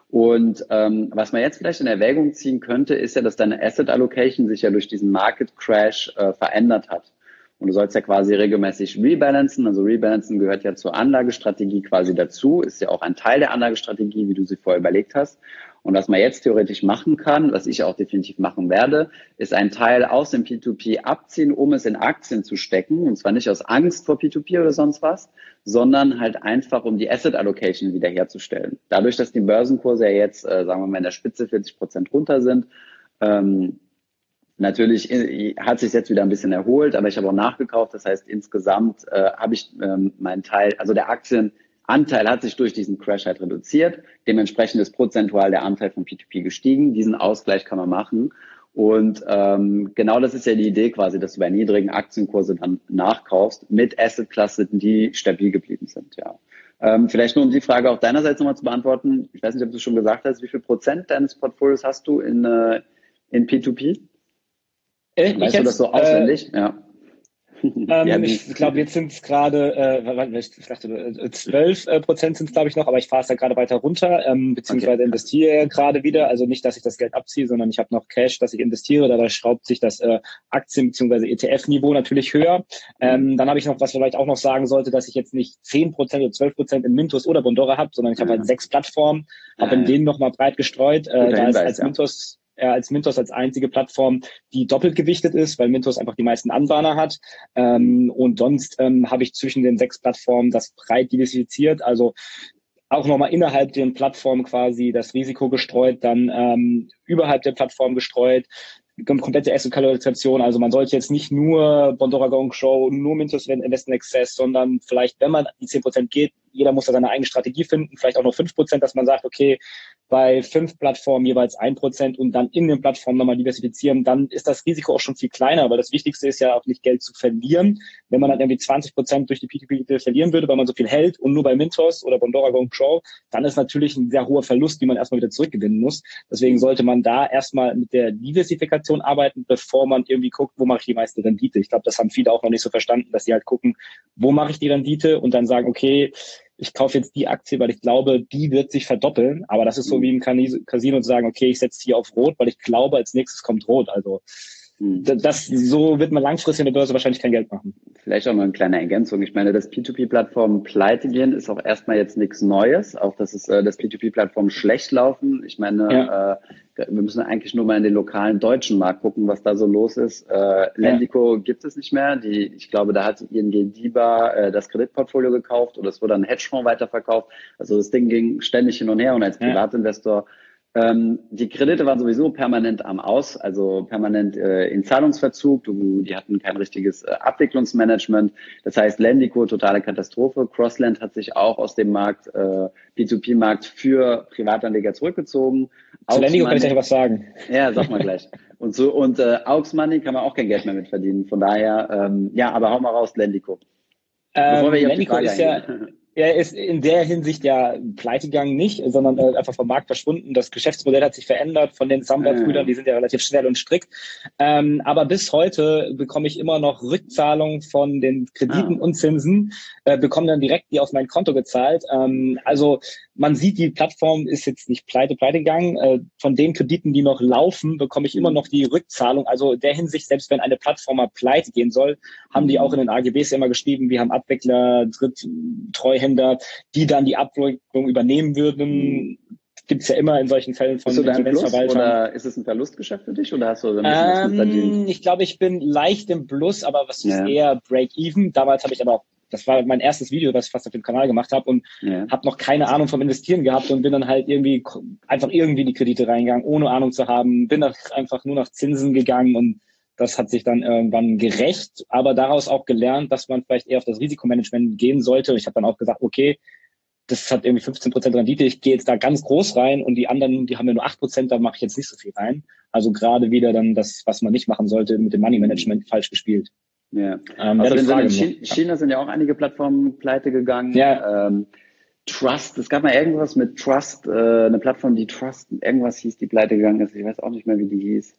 Und ähm, was man jetzt vielleicht in Erwägung ziehen könnte, ist ja, dass deine Asset Allocation sich ja durch diesen Market Crash äh, verändert hat. Und du sollst ja quasi regelmäßig rebalancen. Also rebalancen gehört ja zur Anlagestrategie quasi dazu, ist ja auch ein Teil der Anlagestrategie, wie du sie vorher überlegt hast. Und was man jetzt theoretisch machen kann, was ich auch definitiv machen werde, ist einen Teil aus dem P2P abziehen, um es in Aktien zu stecken. Und zwar nicht aus Angst vor P2P oder sonst was, sondern halt einfach, um die Asset Allocation wiederherzustellen. Dadurch, dass die Börsenkurse ja jetzt, äh, sagen wir mal, in der Spitze 40 Prozent runter sind, ähm, Natürlich äh, hat sich jetzt wieder ein bisschen erholt, aber ich habe auch nachgekauft. Das heißt, insgesamt äh, habe ich ähm, meinen Teil, also der Aktien, Anteil hat sich durch diesen Crash halt reduziert. Dementsprechend ist prozentual der Anteil von P2P gestiegen. Diesen Ausgleich kann man machen. Und ähm, genau das ist ja die Idee quasi, dass du bei niedrigen Aktienkurse dann nachkaufst mit Assetklassen, die stabil geblieben sind. Ja. Ähm, vielleicht nur um die Frage auch deinerseits nochmal zu beantworten. Ich weiß nicht, ob du schon gesagt hast, wie viel Prozent deines Portfolios hast du in, äh, in P2P? Äh, weißt du das so auswendig? Äh, ja. Ähm, ich glaube, jetzt sind es gerade, äh, ich dachte, äh, 12 äh, Prozent sind es, glaube ich, noch, aber ich fahre es ja gerade weiter runter, ähm, beziehungsweise okay. investiere gerade wieder. Also nicht, dass ich das Geld abziehe, sondern ich habe noch Cash, dass ich investiere. Dabei schraubt sich das äh, Aktien- bzw. ETF-Niveau natürlich höher. Ähm, dann habe ich noch, was vielleicht auch noch sagen sollte, dass ich jetzt nicht 10 Prozent oder 12 Prozent in Mintos oder Bondora habe, sondern ich habe halt sechs Plattformen, habe in denen nochmal breit gestreut. Äh, da ist als Mintos äh, als Mintos als einzige Plattform, die doppelt gewichtet ist, weil Mintos einfach die meisten Anbahner hat. Ähm, und sonst ähm, habe ich zwischen den sechs Plattformen das breit diversifiziert, also auch nochmal innerhalb den Plattformen quasi das Risiko gestreut, dann ähm, überhalb der Plattform gestreut, komplette Asset-Kalkulation. Also man sollte jetzt nicht nur Bondora Gong Show, nur Mintos Investment Access, sondern vielleicht, wenn man die 10% geht, jeder muss da seine eigene Strategie finden, vielleicht auch noch 5%, dass man sagt, okay, bei fünf Plattformen jeweils ein Prozent und dann in den Plattformen nochmal diversifizieren, dann ist das Risiko auch schon viel kleiner, weil das Wichtigste ist ja auch nicht Geld zu verlieren. Wenn man dann irgendwie 20 Prozent durch die P2P verlieren würde, weil man so viel hält und nur bei Mintos oder Bondora Go Pro, dann ist natürlich ein sehr hoher Verlust, die man erstmal wieder zurückgewinnen muss. Deswegen sollte man da erstmal mit der Diversifikation arbeiten, bevor man irgendwie guckt, wo mache ich die meiste Rendite. Ich glaube, das haben viele auch noch nicht so verstanden, dass sie halt gucken, wo mache ich die Rendite und dann sagen, okay, ich kaufe jetzt die Aktie, weil ich glaube, die wird sich verdoppeln. Aber das ist so mhm. wie im Casino zu sagen, okay, ich setze hier auf Rot, weil ich glaube, als nächstes kommt Rot. Also. Das, so wird man langfristig in der Börse wahrscheinlich kein Geld machen. Vielleicht auch mal eine kleine Ergänzung. Ich meine, dass P2P-Plattformen pleite gehen, ist auch erstmal jetzt nichts Neues. Auch dass es, äh, dass P2P-Plattformen schlecht laufen. Ich meine, ja. äh, wir müssen eigentlich nur mal in den lokalen deutschen Markt gucken, was da so los ist. Äh, Lendico ja. gibt es nicht mehr. Die, ich glaube, da hat ING DIBA äh, das Kreditportfolio gekauft oder es wurde ein Hedgefonds weiterverkauft. Also das Ding ging ständig hin und her und als Privatinvestor ähm, die Kredite waren sowieso permanent am Aus, also permanent äh, in Zahlungsverzug. Du, die hatten kein richtiges äh, Abwicklungsmanagement. Das heißt, Lendico, totale Katastrophe. Crossland hat sich auch aus dem Markt, äh, P2P-Markt für Privatanleger zurückgezogen. Zu Lendico kann ich gleich was sagen. Ja, sag mal gleich. Und so und äh, Aux Money kann man auch kein Geld mehr mit verdienen. Von daher, ähm, ja, aber hau mal raus, Lendico. Ähm, Lendico ist ja Er ist in der Hinsicht ja pleite gegangen nicht, sondern äh, einfach vom Markt verschwunden. Das Geschäftsmodell hat sich verändert von den Samba-Brüdern, die sind ja relativ schnell und strikt. Ähm, aber bis heute bekomme ich immer noch Rückzahlung von den Krediten ah. und Zinsen, äh, bekomme dann direkt die auf mein Konto gezahlt. Ähm, also man sieht, die Plattform ist jetzt nicht pleite, pleite gegangen. Äh, von den Krediten, die noch laufen, bekomme ich immer noch die Rückzahlung. Also in der Hinsicht, selbst wenn eine Plattform mal pleite gehen soll, haben die auch in den AGBs immer geschrieben, wir haben Abwickler, Dritt, Treuhänder, die dann die Abwicklung übernehmen würden. Gibt es ja immer in solchen Fällen von Insolvenzverwaltern. Oder ist es ein Verlustgeschäft für dich oder hast du ähm, Ich glaube, ich bin leicht im Plus, aber was ja. ist eher Break-Even. Damals habe ich aber auch das war mein erstes Video, was ich fast auf dem Kanal gemacht habe und ja. habe noch keine Ahnung vom Investieren gehabt und bin dann halt irgendwie einfach irgendwie in die Kredite reingegangen, ohne Ahnung zu haben, bin einfach nur nach Zinsen gegangen und das hat sich dann irgendwann gerecht, aber daraus auch gelernt, dass man vielleicht eher auf das Risikomanagement gehen sollte. Ich habe dann auch gesagt, okay, das hat irgendwie 15 Prozent Rendite, ich gehe jetzt da ganz groß rein und die anderen, die haben ja nur 8 Prozent, da mache ich jetzt nicht so viel rein. Also gerade wieder dann das, was man nicht machen sollte, mit dem Money Management falsch gespielt. Ja. Ähm, also in China, China sind ja auch einige Plattformen pleite gegangen. Ja. Ähm, Trust, es gab mal irgendwas mit Trust, äh, eine Plattform, die Trust, irgendwas hieß, die pleite gegangen ist. Ich weiß auch nicht mehr, wie die hieß.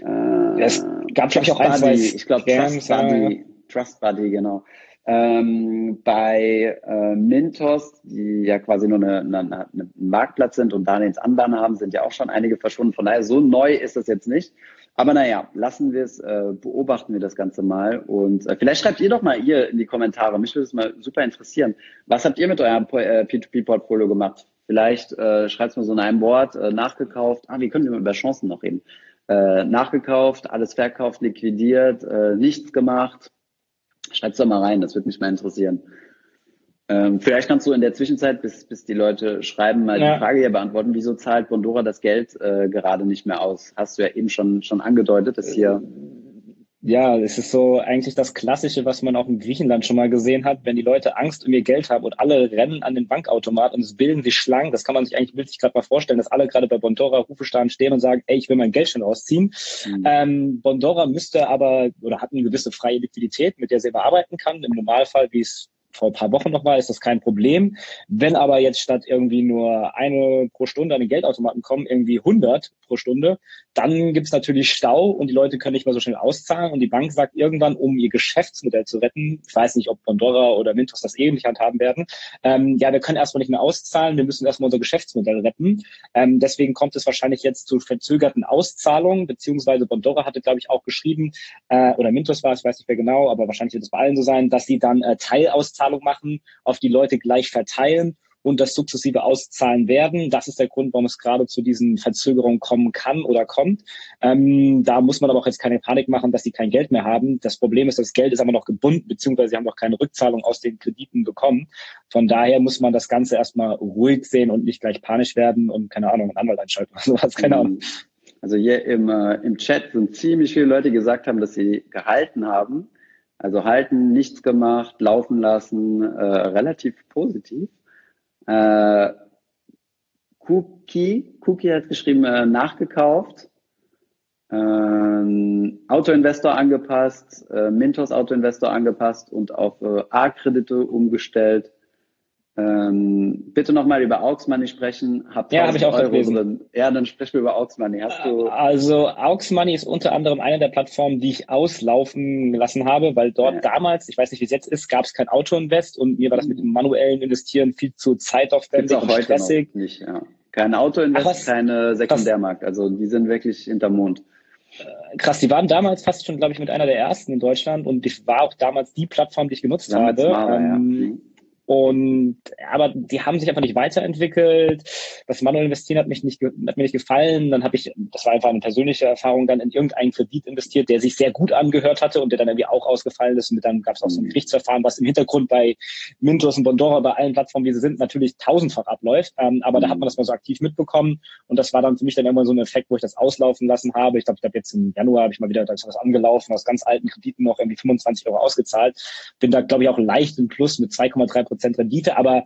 Äh, es gab, glaube ich, auch ein, zwei Ich glaube, Trust Buddy, Trust Buddy, genau. Ähm, bei äh, Mintos, die ja quasi nur eine, eine, eine, ein Marktplatz sind und Darlehensanbahn haben, sind ja auch schon einige verschwunden. Von daher, so neu ist das jetzt nicht. Aber naja, lassen wir es, äh, beobachten wir das Ganze mal. Und äh, vielleicht schreibt ihr doch mal ihr in die Kommentare. Mich würde es mal super interessieren. Was habt ihr mit eurem äh, P2P-Portfolio gemacht? Vielleicht äh, schreibt es mal so in einem Wort, äh, nachgekauft. Ah, wir können über Chancen noch reden. Äh, nachgekauft, alles verkauft, liquidiert, äh, nichts gemacht. Schreibt es doch mal rein, das würde mich mal interessieren. Ähm, vielleicht kannst du in der Zwischenzeit, bis, bis die Leute schreiben, mal ja. die Frage hier beantworten, wieso zahlt Bondora das Geld äh, gerade nicht mehr aus? Hast du ja eben schon, schon angedeutet, dass hier. Ja, es ist so eigentlich das Klassische, was man auch in Griechenland schon mal gesehen hat, wenn die Leute Angst um ihr Geld haben und alle rennen an den Bankautomat und es bilden sich Schlangen. Das kann man sich eigentlich wirklich gerade mal vorstellen, dass alle gerade bei Bondora Rufestein stehen und sagen, ey, ich will mein Geld schon rausziehen. Mhm. Ähm, Bondora müsste aber oder hat eine gewisse freie Liquidität, mit der sie bearbeiten kann. Im Normalfall, wie es vor ein paar Wochen noch war, ist das kein Problem. Wenn aber jetzt statt irgendwie nur eine pro Stunde an den Geldautomaten kommen, irgendwie 100 pro Stunde, dann gibt's natürlich Stau und die Leute können nicht mehr so schnell auszahlen und die Bank sagt irgendwann, um ihr Geschäftsmodell zu retten, ich weiß nicht, ob Pandora oder Mintos das ähnlich handhaben werden, ähm, ja, wir können erstmal nicht mehr auszahlen, wir müssen erstmal unser Geschäftsmodell retten. Ähm, deswegen kommt es wahrscheinlich jetzt zu verzögerten Auszahlungen, beziehungsweise Bondora hatte, glaube ich, auch geschrieben, äh, oder Mintos war es, ich weiß nicht mehr genau, aber wahrscheinlich wird es bei allen so sein, dass sie dann äh, Teilauszahlungen Auszahlung machen, auf die Leute gleich verteilen und das sukzessive auszahlen werden. Das ist der Grund, warum es gerade zu diesen Verzögerungen kommen kann oder kommt. Ähm, da muss man aber auch jetzt keine Panik machen, dass sie kein Geld mehr haben. Das Problem ist, das Geld ist aber noch gebunden, beziehungsweise sie haben noch keine Rückzahlung aus den Krediten bekommen. Von daher muss man das Ganze erstmal ruhig sehen und nicht gleich panisch werden und keine Ahnung, einen Anwalt einschalten oder sowas. Keine Ahnung. Mhm. Also hier im, äh, im Chat sind ziemlich viele Leute, die gesagt haben, dass sie gehalten haben. Also halten, nichts gemacht, laufen lassen, äh, relativ positiv. Äh, Cookie, Cookie hat geschrieben, äh, nachgekauft. Ähm, Autoinvestor angepasst, äh, Mintos Autoinvestor angepasst und auf äh, A-Kredite umgestellt. Ähm, bitte nochmal über Aux Money sprechen. Hab ja, habe ich auch Euro gelesen. Drin. Ja, dann sprechen wir über Aux Money. Hast du also Aux Money ist unter anderem eine der Plattformen, die ich auslaufen lassen habe, weil dort ja. damals, ich weiß nicht, wie es jetzt ist, gab es kein Auto-Invest und mir war das mit dem manuellen Investieren viel zu zeitaufwendig und heute stressig. Nicht, ja. Kein Auto-Invest, keine Sekundärmarkt. Also die sind wirklich hinterm Mond äh, krass, die waren damals fast schon, glaube ich, mit einer der ersten in Deutschland und ich war auch damals die Plattform, die ich genutzt damals habe. War, ähm. Mhm. Und aber die haben sich einfach nicht weiterentwickelt. Das manuelle Investieren hat mich nicht hat mir nicht gefallen. Dann habe ich, das war einfach eine persönliche Erfahrung, dann in irgendeinen Kredit investiert, der sich sehr gut angehört hatte und der dann irgendwie auch ausgefallen ist. Und dann gab es auch so ein mhm. Gerichtsverfahren, was im Hintergrund bei Mintos und Bondora, bei allen Plattformen, wie sie sind, natürlich tausendfach abläuft. Ähm, aber da hat mhm. man das mal so aktiv mitbekommen. Und das war dann für mich dann immer so ein Effekt, wo ich das auslaufen lassen habe. Ich glaube, ich glaube jetzt im Januar habe ich mal wieder da was angelaufen, aus ganz alten Krediten noch irgendwie 25 Euro ausgezahlt. Bin da, glaube ich, auch leicht im Plus mit 2,3 Prozent Prozent Rendite, aber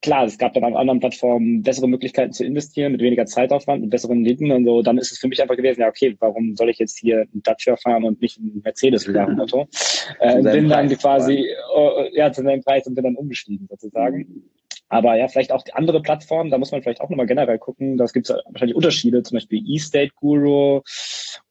klar, es gab dann auf anderen Plattformen bessere Möglichkeiten zu investieren mit weniger Zeitaufwand, mit besseren Renditen und so. Dann ist es für mich einfach gewesen, ja, okay, warum soll ich jetzt hier einen Dacia fahren und nicht einen Mercedes wieder im Auto? Äh, bin dann quasi, uh, ja, zu seinem Preis und bin dann umgestiegen sozusagen. Mhm. Aber ja, vielleicht auch die andere Plattformen, da muss man vielleicht auch nochmal generell gucken. Das gibt es wahrscheinlich Unterschiede, zum Beispiel E-State Guru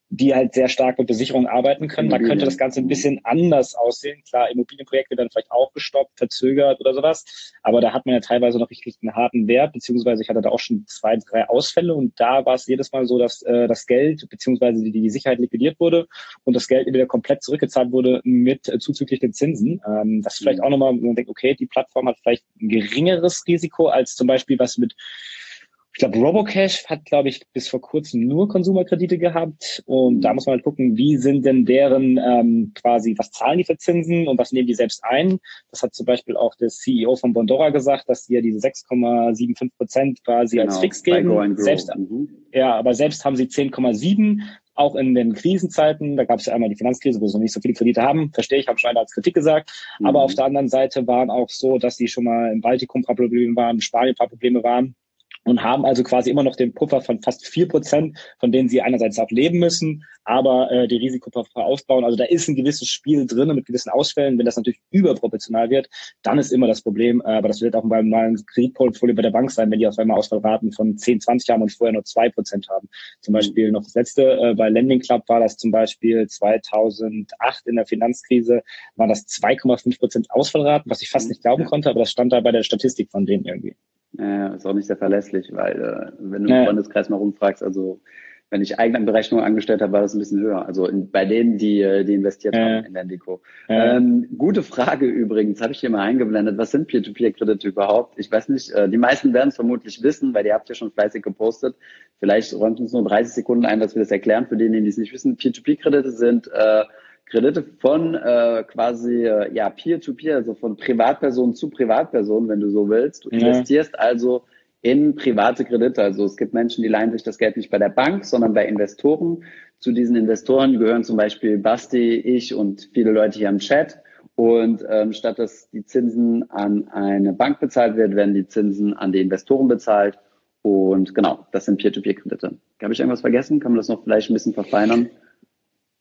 die halt sehr stark mit Besicherung arbeiten können. Da könnte das Ganze ein bisschen anders aussehen. Klar, Immobilienprojekte werden vielleicht auch gestoppt, verzögert oder sowas. Aber da hat man ja teilweise noch richtig einen harten Wert, beziehungsweise ich hatte da auch schon zwei, drei Ausfälle und da war es jedes Mal so, dass äh, das Geld beziehungsweise die, die Sicherheit liquidiert wurde und das Geld wieder komplett zurückgezahlt wurde mit äh, zuzüglich Zinsen. Ähm, das ist vielleicht mhm. auch nochmal, wo man denkt, okay, die Plattform hat vielleicht ein geringeres Risiko als zum Beispiel was mit ich glaube, Robocash hat, glaube ich, bis vor kurzem nur Konsumerkredite gehabt. Und da muss man halt gucken, wie sind denn deren ähm, quasi, was zahlen die für Zinsen und was nehmen die selbst ein? Das hat zum Beispiel auch der CEO von Bondora gesagt, dass die ja diese 6,75 Prozent quasi genau, als Fix geben. Selbst, mhm. Ja, aber selbst haben sie 10,7 auch in den Krisenzeiten, da gab es ja einmal die Finanzkrise, wo sie noch nicht so viele Kredite haben, verstehe ich, habe schon als Kritik gesagt. Mhm. Aber auf der anderen Seite waren auch so, dass sie schon mal im Baltikum ein paar Probleme waren, in Spanien ein paar Probleme waren und haben also quasi immer noch den Puffer von fast vier Prozent, von denen sie einerseits auch leben müssen, aber äh, die Risikopuffer aufbauen. Also da ist ein gewisses Spiel drin mit gewissen Ausfällen. Wenn das natürlich überproportional wird, dann ist immer das Problem. Äh, aber das wird auch beim normalen Kreditportfolio bei der Bank sein, wenn die auf einmal Ausfallraten von 10, 20 haben und vorher nur zwei Prozent haben. Zum Beispiel noch das letzte, äh, bei Lending Club war das zum Beispiel 2008 in der Finanzkrise, waren das 2,5 Prozent Ausfallraten, was ich fast nicht glauben konnte, aber das stand da bei der Statistik von denen irgendwie. Ja, ist auch nicht sehr verlässlich, weil äh, wenn du im Freundeskreis mal rumfragst, also wenn ich eigene Berechnungen angestellt habe, war das ein bisschen höher. Also in, bei denen, die, äh, die investiert äh, haben in Lendico. Äh. Ähm, gute Frage übrigens, habe ich hier mal eingeblendet. Was sind Peer-to-Peer-Kredite überhaupt? Ich weiß nicht, äh, die meisten werden es vermutlich wissen, weil ihr habt ja schon fleißig gepostet. Vielleicht räumt uns nur 30 Sekunden ein, dass wir das erklären für diejenigen, die es nicht wissen. Peer-to-Peer-Kredite sind äh, Kredite von äh, quasi äh, ja Peer-to-Peer, -Peer, also von Privatperson zu Privatperson, wenn du so willst. Du investierst ja. also in private Kredite. Also es gibt Menschen, die leihen sich das Geld nicht bei der Bank, sondern bei Investoren. Zu diesen Investoren gehören zum Beispiel Basti, ich und viele Leute hier im Chat. Und ähm, statt dass die Zinsen an eine Bank bezahlt wird, werden die Zinsen an die Investoren bezahlt. Und genau, das sind Peer-to-Peer-Kredite. Habe ich irgendwas vergessen? Kann man das noch vielleicht ein bisschen verfeinern?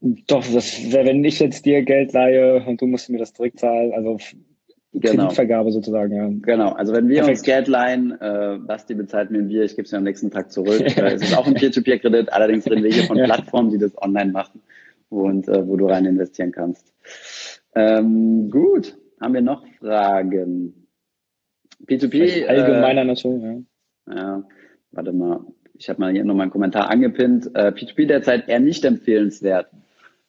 Doch, das wenn ich jetzt dir Geld leihe und du musst mir das zurückzahlen, also genau. Kreditvergabe sozusagen, ja. Genau, also wenn wir Perfekt. uns Geld leihen, äh, Basti bezahlt mir ein Bier, ich gebe es mir am nächsten Tag zurück. äh, es ist auch ein Peer-to-Peer-Kredit, allerdings reden wir hier von ja. Plattformen, die das online machen und äh, wo du rein investieren kannst. Ähm, gut, haben wir noch Fragen? P2P. Allgemeiner äh, Natur, ja. Ja, warte mal. Ich habe mal hier nochmal einen Kommentar angepinnt. Äh, P2P derzeit eher nicht empfehlenswert.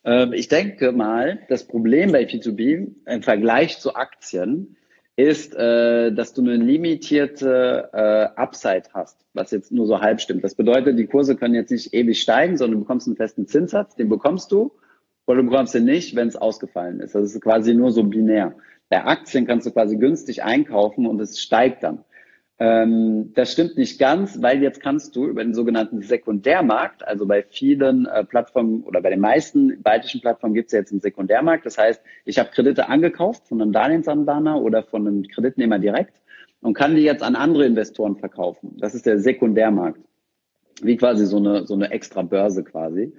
Ähm, ich denke mal, das Problem bei P2B im Vergleich zu Aktien ist, äh, dass du eine limitierte äh, Upside hast, was jetzt nur so halb stimmt. Das bedeutet, die Kurse können jetzt nicht ewig steigen, sondern du bekommst einen festen Zinssatz, den bekommst du oder du bekommst den nicht, wenn es ausgefallen ist. Das ist quasi nur so binär. Bei Aktien kannst du quasi günstig einkaufen und es steigt dann. Ähm, das stimmt nicht ganz, weil jetzt kannst du über den sogenannten Sekundärmarkt, also bei vielen äh, Plattformen oder bei den meisten baltischen Plattformen gibt es ja jetzt einen Sekundärmarkt. Das heißt, ich habe Kredite angekauft von einem Darlehensanbahner oder von einem Kreditnehmer direkt und kann die jetzt an andere Investoren verkaufen. Das ist der Sekundärmarkt. Wie quasi so eine, so eine extra Börse quasi.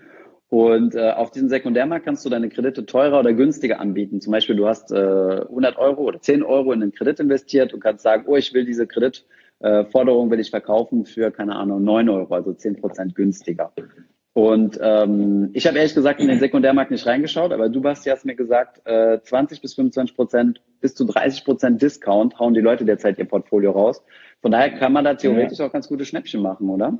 Und äh, auf diesem Sekundärmarkt kannst du deine Kredite teurer oder günstiger anbieten. Zum Beispiel, du hast äh, 100 Euro oder 10 Euro in einen Kredit investiert und kannst sagen, oh, ich will diese Kreditforderung, äh, will ich verkaufen für, keine Ahnung, 9 Euro, also 10 Prozent günstiger. Und ähm, ich habe ehrlich gesagt in den Sekundärmarkt nicht reingeschaut, aber du, Basti, hast mir gesagt, äh, 20 bis 25 Prozent bis zu 30 Prozent Discount hauen die Leute derzeit ihr Portfolio raus. Von daher kann man da theoretisch ja. auch ganz gute Schnäppchen machen, oder?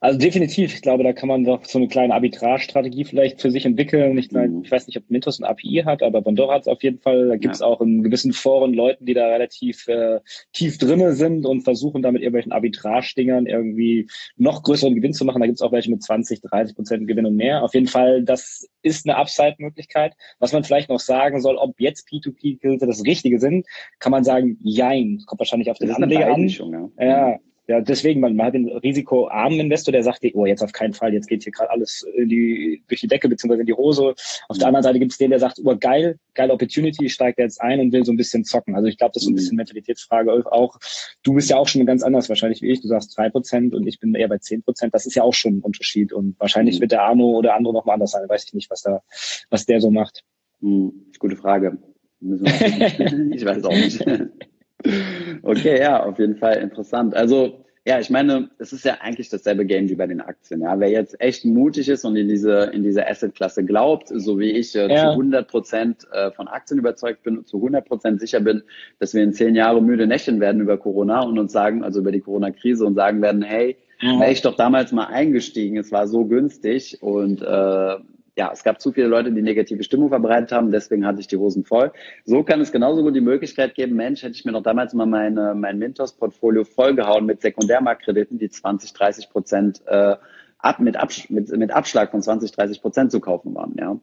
Also definitiv. Ich glaube, da kann man doch so eine kleine Arbitrage-Strategie vielleicht für sich entwickeln. Ich, mhm. ich weiß nicht, ob Mintos ein API hat, aber Bondora hat es auf jeden Fall. Da gibt es ja. auch in gewissen Foren Leuten, die da relativ äh, tief drinne sind und versuchen damit irgendwelchen Arbitrage-Dingern irgendwie noch größeren Gewinn zu machen. Da gibt es auch welche mit 20, 30 Prozent Gewinn und mehr. Auf jeden Fall, das ist eine Upside-Möglichkeit. Was man vielleicht noch sagen soll, ob jetzt P2P-Kredite das Richtige sind, kann man sagen, jein. Kommt wahrscheinlich auf den Anleger an. Ja. ja. Ja, deswegen, man, man hat den risikoarmen Investor, der sagt, oh, jetzt auf keinen Fall, jetzt geht hier gerade alles in die, durch die Decke beziehungsweise in die Hose. Auf der anderen Seite gibt es den, der sagt, oh, geil, geile Opportunity, steigt jetzt ein und will so ein bisschen zocken. Also ich glaube, das ist so ein bisschen mhm. Mentalitätsfrage auch. Du bist ja auch schon ganz anders wahrscheinlich wie ich. Du sagst drei Prozent und ich bin eher bei zehn Prozent. Das ist ja auch schon ein Unterschied. Und wahrscheinlich mhm. wird der Arno oder andere noch mal anders sein. Weiß ich nicht, was da, was der so macht. Mhm. Gute Frage. ich weiß auch nicht. Okay, ja, auf jeden Fall interessant. Also, ja, ich meine, es ist ja eigentlich dasselbe Game wie bei den Aktien. Ja, wer jetzt echt mutig ist und in diese in diese Asset-Klasse glaubt, so wie ich äh, ja. zu 100 Prozent äh, von Aktien überzeugt bin und zu 100 Prozent sicher bin, dass wir in zehn Jahren müde Nächten werden über Corona und uns sagen, also über die Corona-Krise und sagen werden, hey, wäre ich doch damals mal eingestiegen, es war so günstig und äh, ja, es gab zu viele Leute, die negative Stimmung verbreitet haben, deswegen hatte ich die Hosen voll. So kann es genauso gut die Möglichkeit geben, Mensch, hätte ich mir noch damals mal meine, mein Mintos-Portfolio vollgehauen mit Sekundärmarktkrediten, die 20, 30 Prozent äh, ab, mit, Absch mit, mit Abschlag von 20, 30 Prozent zu kaufen waren. Ja.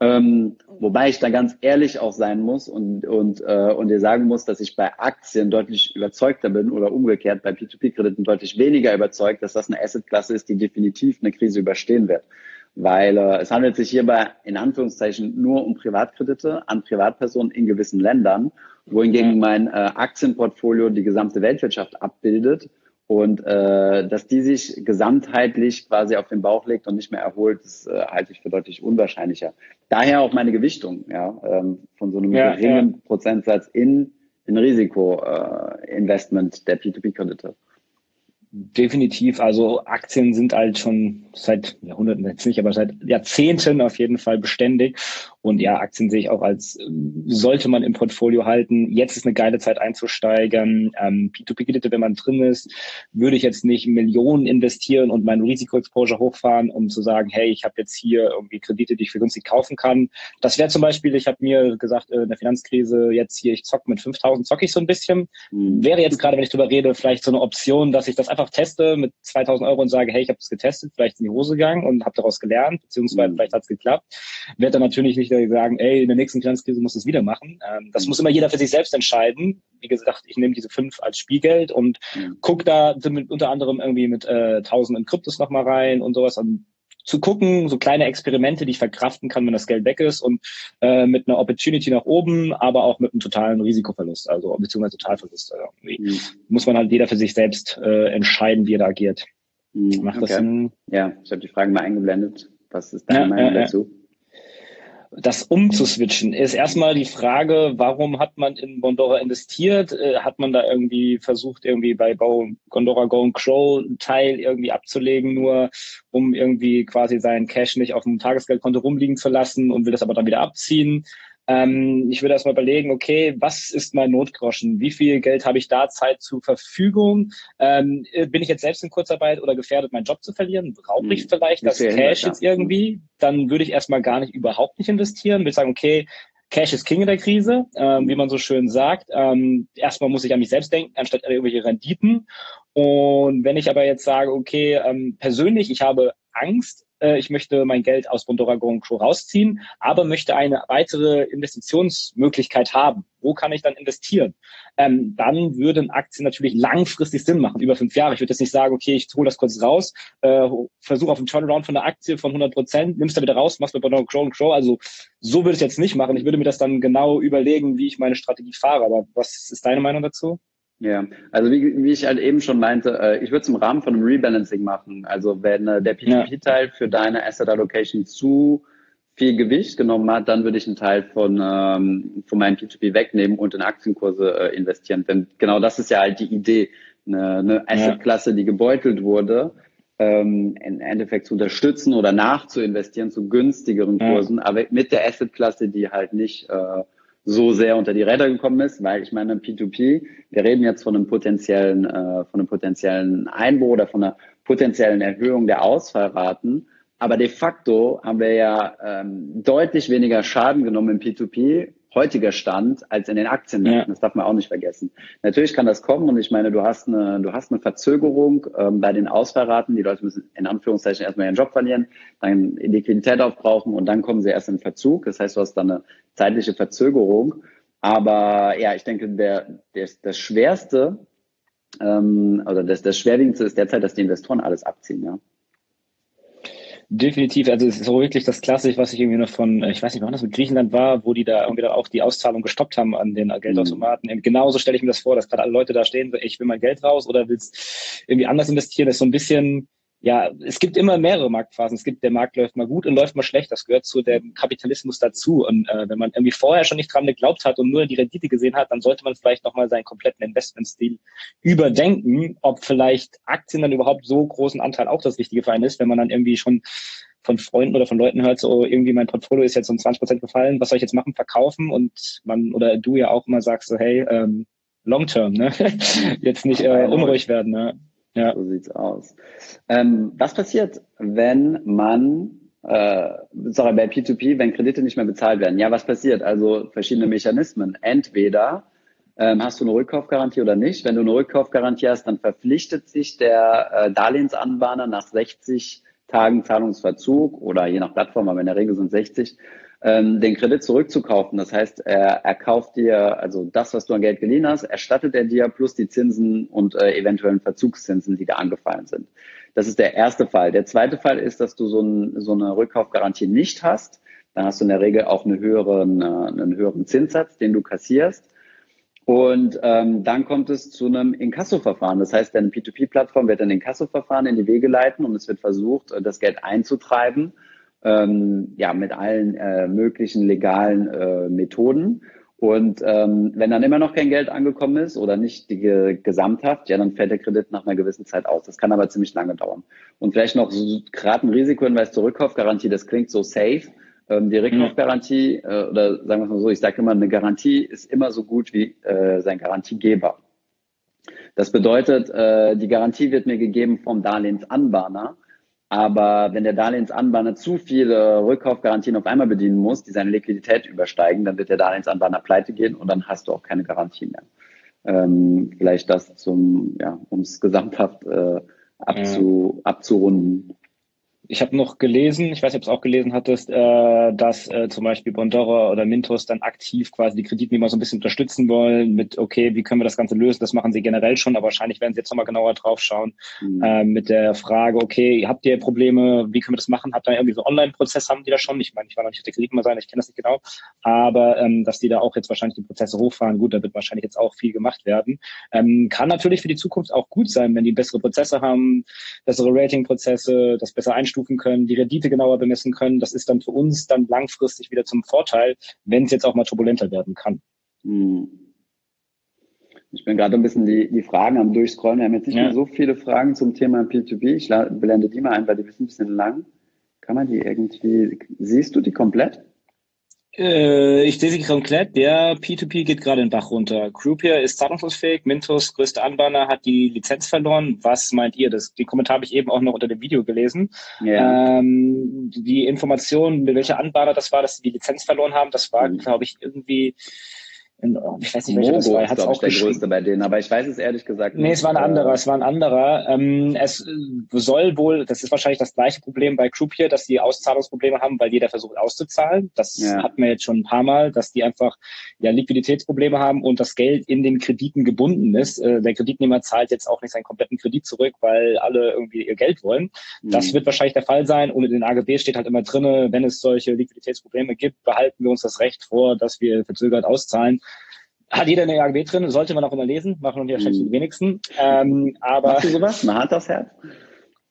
Ähm, wobei ich da ganz ehrlich auch sein muss und, und, äh, und dir sagen muss, dass ich bei Aktien deutlich überzeugter bin oder umgekehrt bei P2P-Krediten deutlich weniger überzeugt, dass das eine Assetklasse ist, die definitiv eine Krise überstehen wird weil äh, es handelt sich hierbei in Anführungszeichen nur um Privatkredite an Privatpersonen in gewissen Ländern, wohingegen mein äh, Aktienportfolio die gesamte Weltwirtschaft abbildet Und äh, dass die sich gesamtheitlich quasi auf den Bauch legt und nicht mehr erholt, das äh, halte ich für deutlich unwahrscheinlicher. Daher auch meine Gewichtung, ja, ähm, von so einem ja, geringen ja. Prozentsatz in, in Risikoinvestment äh, der P2P-Kredite. Definitiv. Also Aktien sind halt schon seit Jahrhunderten jetzt nicht, aber seit Jahrzehnten auf jeden Fall beständig. Und ja, Aktien sehe ich auch als, sollte man im Portfolio halten. Jetzt ist eine geile Zeit einzusteigen. Ähm, P2P-Kredite, wenn man drin ist, würde ich jetzt nicht Millionen investieren und mein Risikoexposure hochfahren, um zu sagen, hey, ich habe jetzt hier irgendwie Kredite, die ich für günstig kaufen kann. Das wäre zum Beispiel, ich habe mir gesagt, äh, in der Finanzkrise jetzt hier, ich zock mit 5000, zocke ich so ein bisschen. Mhm. Wäre jetzt gerade, wenn ich drüber rede, vielleicht so eine Option, dass ich das einfach teste mit 2000 Euro und sage, hey, ich habe es getestet, vielleicht in die Hose gegangen und habe daraus gelernt, beziehungsweise mhm. vielleicht hat es geklappt. Werde dann natürlich nicht sagen, ey, in der nächsten Finanzkrise muss es wieder machen. Ähm, das mhm. muss immer jeder für sich selbst entscheiden. Wie gesagt, ich nehme diese fünf als Spielgeld und mhm. guck da mit, unter anderem irgendwie mit äh, tausenden Kryptos nochmal rein und sowas. Und zu gucken, so kleine Experimente, die ich verkraften kann, wenn das Geld weg ist und äh, mit einer Opportunity nach oben, aber auch mit einem totalen Risikoverlust, also beziehungsweise Totalverlust. Also mhm. Muss man halt jeder für sich selbst äh, entscheiden, wie er da agiert. Mhm. Macht okay. das Sinn? Ja, ich habe die Fragen mal eingeblendet. Was ist deine ja, Meinung ja, dazu? Das umzuswitchen, ist erstmal die Frage, warum hat man in Bondora investiert? Äh, hat man da irgendwie versucht, irgendwie bei Gondora Go and Crow einen Teil irgendwie abzulegen, nur um irgendwie quasi seinen Cash nicht auf dem Tagesgeldkonto rumliegen zu lassen und will das aber dann wieder abziehen? Ähm, ich würde erstmal überlegen, okay, was ist mein Notgroschen? Wie viel Geld habe ich da Zeit zur Verfügung? Ähm, äh, bin ich jetzt selbst in Kurzarbeit oder gefährdet, meinen Job zu verlieren? Brauche ich hm. vielleicht das Cash jetzt irgendwie? Dann würde ich erstmal gar nicht, überhaupt nicht investieren. Würde sagen, okay, Cash ist King in der Krise, ähm, wie man so schön sagt. Ähm, erstmal muss ich an mich selbst denken, anstatt an irgendwelche Renditen. Und wenn ich aber jetzt sage, okay, ähm, persönlich, ich habe Angst, äh, ich möchte mein Geld aus Bondora Crow rausziehen, aber möchte eine weitere Investitionsmöglichkeit haben. Wo kann ich dann investieren? Ähm, dann würden Aktien natürlich langfristig Sinn machen, über fünf Jahre. Ich würde jetzt nicht sagen, okay, ich hole das kurz raus, äh, versuche auf einen Turnaround von der Aktie von 100 Prozent, nimmst da wieder raus, machst mit Bondora Crow. Also so würde ich jetzt nicht machen. Ich würde mir das dann genau überlegen, wie ich meine Strategie fahre. Aber was ist deine Meinung dazu? Ja, also wie, wie ich halt eben schon meinte, äh, ich würde es im Rahmen von einem Rebalancing machen. Also wenn äh, der PGP-Teil für deine Asset Allocation zu viel Gewicht genommen hat, dann würde ich einen Teil von, ähm, von meinem P2P wegnehmen und in Aktienkurse äh, investieren. Denn genau das ist ja halt die Idee. Eine, eine Asset-Klasse, die gebeutelt wurde, ähm, im Endeffekt zu unterstützen oder nachzuinvestieren zu günstigeren Kursen, ja. aber mit der Asset-Klasse, die halt nicht äh, so sehr unter die Räder gekommen ist, weil ich meine P2P, wir reden jetzt von einem potenziellen, äh, von einem potenziellen Einbruch oder von einer potenziellen Erhöhung der Ausfallraten. Aber de facto haben wir ja ähm, deutlich weniger Schaden genommen im P2P, heutiger Stand als in den Aktienmärkten. Ja. Das darf man auch nicht vergessen. Natürlich kann das kommen und ich meine, du hast eine, du hast eine Verzögerung ähm, bei den Ausfallraten. Die Leute müssen in Anführungszeichen erstmal ihren Job verlieren, dann Liquidität aufbrauchen und dann kommen sie erst in Verzug. Das heißt, du hast dann eine zeitliche Verzögerung. Aber ja, ich denke, der, der das Schwerste ähm, oder das, das Schwerwiegendste ist derzeit, dass die Investoren alles abziehen, ja. Definitiv, also es ist so wirklich das Klassische, was ich irgendwie noch von, äh, ich weiß nicht, wann das mit Griechenland war, wo die da irgendwie dann auch die Auszahlung gestoppt haben an den Geldautomaten. Mhm. Genauso stelle ich mir das vor, dass gerade alle Leute da stehen, so, ich will mein Geld raus oder willst irgendwie anders investieren. Das ist so ein bisschen, ja, es gibt immer mehrere Marktphasen. Es gibt, der Markt läuft mal gut und läuft mal schlecht. Das gehört zu dem Kapitalismus dazu. Und äh, wenn man irgendwie vorher schon nicht dran geglaubt hat und nur die Rendite gesehen hat, dann sollte man vielleicht nochmal seinen kompletten Investmentstil überdenken, ob vielleicht Aktien dann überhaupt so großen Anteil auch das Richtige für einen ist, wenn man dann irgendwie schon von Freunden oder von Leuten hört, so irgendwie mein Portfolio ist jetzt um 20 Prozent gefallen, was soll ich jetzt machen? Verkaufen und man oder du ja auch immer sagst so, hey, ähm, long term, ne? jetzt nicht äh, unruhig werden, ne? Ja. So sieht's aus. Ähm, was passiert, wenn man, äh, sorry, bei P2P, wenn Kredite nicht mehr bezahlt werden? Ja, was passiert? Also verschiedene Mechanismen. Entweder ähm, hast du eine Rückkaufgarantie oder nicht. Wenn du eine Rückkaufgarantie hast, dann verpflichtet sich der äh, Darlehensanbahner nach 60 Tagen Zahlungsverzug oder je nach Plattform, aber in der Regel sind 60, ähm, den Kredit zurückzukaufen. Das heißt, er, er kauft dir, also das, was du an Geld geliehen hast, erstattet er dir plus die Zinsen und äh, eventuellen Verzugszinsen, die da angefallen sind. Das ist der erste Fall. Der zweite Fall ist, dass du so, ein, so eine Rückkaufgarantie nicht hast. Dann hast du in der Regel auch eine höheren, äh, einen höheren Zinssatz, den du kassierst. Und ähm, dann kommt es zu einem Inkasso-Verfahren. Das heißt, eine P2P-Plattform wird ein Inkasso-Verfahren in die Wege leiten und es wird versucht, äh, das Geld einzutreiben, ähm, ja, mit allen äh, möglichen legalen äh, Methoden. Und ähm, wenn dann immer noch kein Geld angekommen ist oder nicht die Gesamthaft, ja, dann fällt der Kredit nach einer gewissen Zeit aus. Das kann aber ziemlich lange dauern. Und vielleicht noch so, gerade ein Risikohinweis zur Rückkaufgarantie, das klingt so safe. Ähm, die Rückkaufgarantie, äh, oder sagen wir es mal so, ich sage immer, eine Garantie ist immer so gut wie äh, sein Garantiegeber. Das bedeutet, äh, die Garantie wird mir gegeben vom Darlehensanbahner. Aber wenn der Darlehensanbahner zu viele Rückkaufgarantien auf einmal bedienen muss, die seine Liquidität übersteigen, dann wird der Darlehensanbahner pleite gehen und dann hast du auch keine Garantie mehr. Ähm, vielleicht das zum, ja, um es gesamthaft äh, abzu, abzurunden ich habe noch gelesen, ich weiß nicht, ob du es auch gelesen hattest, äh, dass äh, zum Beispiel Bondora oder Mintos dann aktiv quasi die Kreditnehmer so ein bisschen unterstützen wollen mit, okay, wie können wir das Ganze lösen? Das machen sie generell schon, aber wahrscheinlich werden sie jetzt nochmal genauer drauf schauen mhm. äh, mit der Frage, okay, habt ihr Probleme, wie können wir das machen? Habt ihr irgendwie so einen Online-Prozess, haben die da schon? Ich meine, ich war noch nicht auf der Kreditnehmer sein, ich kenne das nicht genau, aber ähm, dass die da auch jetzt wahrscheinlich die Prozesse hochfahren, gut, da wird wahrscheinlich jetzt auch viel gemacht werden. Ähm, kann natürlich für die Zukunft auch gut sein, wenn die bessere Prozesse haben, bessere Rating-Prozesse, das besser einstufen einstufen können, die Rendite genauer bemessen können. Das ist dann für uns dann langfristig wieder zum Vorteil, wenn es jetzt auch mal turbulenter werden kann. Hm. Ich bin gerade ein bisschen die, die Fragen am Durchscrollen. Wir haben jetzt nicht ja. mehr so viele Fragen zum Thema P2P. Ich blende die mal ein, weil die sind ein bisschen lang. Kann man die irgendwie, siehst du die komplett? Äh, ich sehe sie komplett. Der P2P geht gerade den Bach runter. Croupier ist zahlungsunfähig. Mintos, größte Anbahner, hat die Lizenz verloren. Was meint ihr? Das, die Kommentare habe ich eben auch noch unter dem Video gelesen. Yeah. Ähm, die Information, mit welcher Anbahner das war, dass sie die Lizenz verloren haben, das war, mhm. glaube ich, irgendwie in, ich weiß nicht, welcher das war. Er hat auch der größte bei denen, aber ich weiß es ehrlich gesagt nicht. Nee, es war ein anderer, es war ein anderer. Ähm, es soll wohl, das ist wahrscheinlich das gleiche Problem bei Croupier, dass die Auszahlungsprobleme haben, weil jeder versucht auszuzahlen. Das ja. hatten wir jetzt schon ein paar Mal, dass die einfach ja Liquiditätsprobleme haben und das Geld in den Krediten gebunden ist. Äh, der Kreditnehmer zahlt jetzt auch nicht seinen kompletten Kredit zurück, weil alle irgendwie ihr Geld wollen. Mhm. Das wird wahrscheinlich der Fall sein und in den AGB steht halt immer drinne, wenn es solche Liquiditätsprobleme gibt, behalten wir uns das Recht vor, dass wir verzögert auszahlen. Hat jeder eine AGB drin, sollte man auch immer lesen, machen und wahrscheinlich die wenigsten. Ähm, aber Machst du sowas? Man hat das Herz.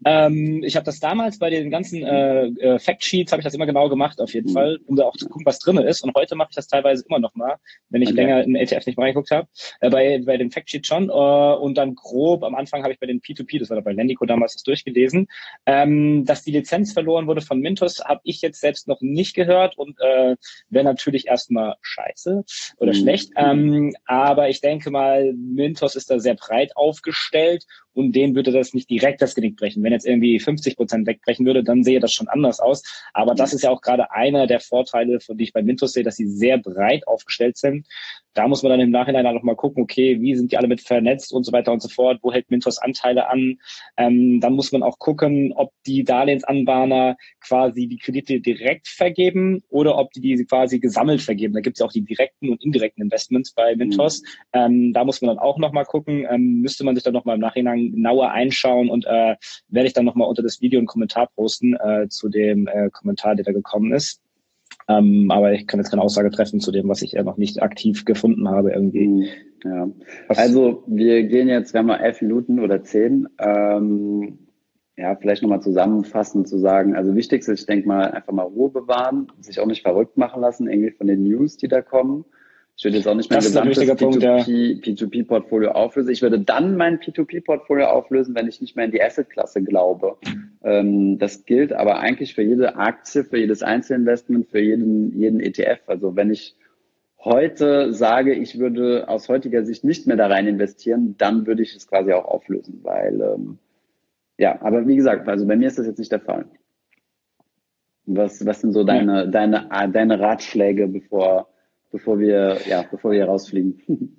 Ähm, ich habe das damals bei den ganzen äh, äh, Factsheets habe ich das immer genau gemacht, auf jeden mhm. Fall, um da auch zu gucken, was drin ist. Und heute mache ich das teilweise immer noch mal, wenn ich okay. länger in ETF nicht mal reingeguckt habe. Äh, bei, bei den Factsheets schon. Äh, und dann grob am Anfang habe ich bei den P2P, das war bei Lendico damals, das durchgelesen. Ähm, dass die Lizenz verloren wurde von Mintos, habe ich jetzt selbst noch nicht gehört und äh, wäre natürlich erstmal scheiße oder mhm. schlecht. Ähm, aber ich denke mal, Mintos ist da sehr breit aufgestellt und denen würde das nicht direkt das Genick brechen. Wenn jetzt irgendwie 50 Prozent wegbrechen würde, dann sehe das schon anders aus. Aber das ist ja auch gerade einer der Vorteile, von die ich bei Mintos sehe, dass sie sehr breit aufgestellt sind. Da muss man dann im Nachhinein auch noch mal gucken, okay, wie sind die alle mit vernetzt und so weiter und so fort, wo hält Mintos Anteile an. Ähm, dann muss man auch gucken, ob die Darlehensanbahner quasi die Kredite direkt vergeben oder ob die die quasi gesammelt vergeben. Da gibt es ja auch die direkten und indirekten Investments bei Mintos. Mhm. Ähm, da muss man dann auch noch mal gucken, ähm, müsste man sich dann noch mal im Nachhinein genauer einschauen und äh, werde ich dann noch mal unter das Video einen Kommentar posten äh, zu dem äh, Kommentar, der da gekommen ist. Ähm, aber ich kann jetzt keine Aussage treffen zu dem, was ich ja noch nicht aktiv gefunden habe irgendwie. Mhm. Ja. Also wir gehen jetzt, wir haben noch elf Minuten oder zehn. Ähm, ja, vielleicht nochmal zusammenfassend zu sagen, also wichtigste ist, ich denke mal, einfach mal Ruhe bewahren, sich auch nicht verrückt machen lassen, irgendwie von den News, die da kommen. Ich würde jetzt auch nicht mein gesamtes P2P-Portfolio auflösen. Ich würde dann mein P2P-Portfolio auflösen, wenn ich nicht mehr in die Asset-Klasse glaube. Ähm, das gilt aber eigentlich für jede Aktie, für jedes Einzelinvestment, für jeden, jeden ETF. Also wenn ich heute sage, ich würde aus heutiger Sicht nicht mehr da rein investieren, dann würde ich es quasi auch auflösen, weil ähm, ja, aber wie gesagt, also bei mir ist das jetzt nicht der Fall. Was, was sind so deine, ja. deine, deine Ratschläge, bevor bevor wir, ja, bevor wir rausfliegen.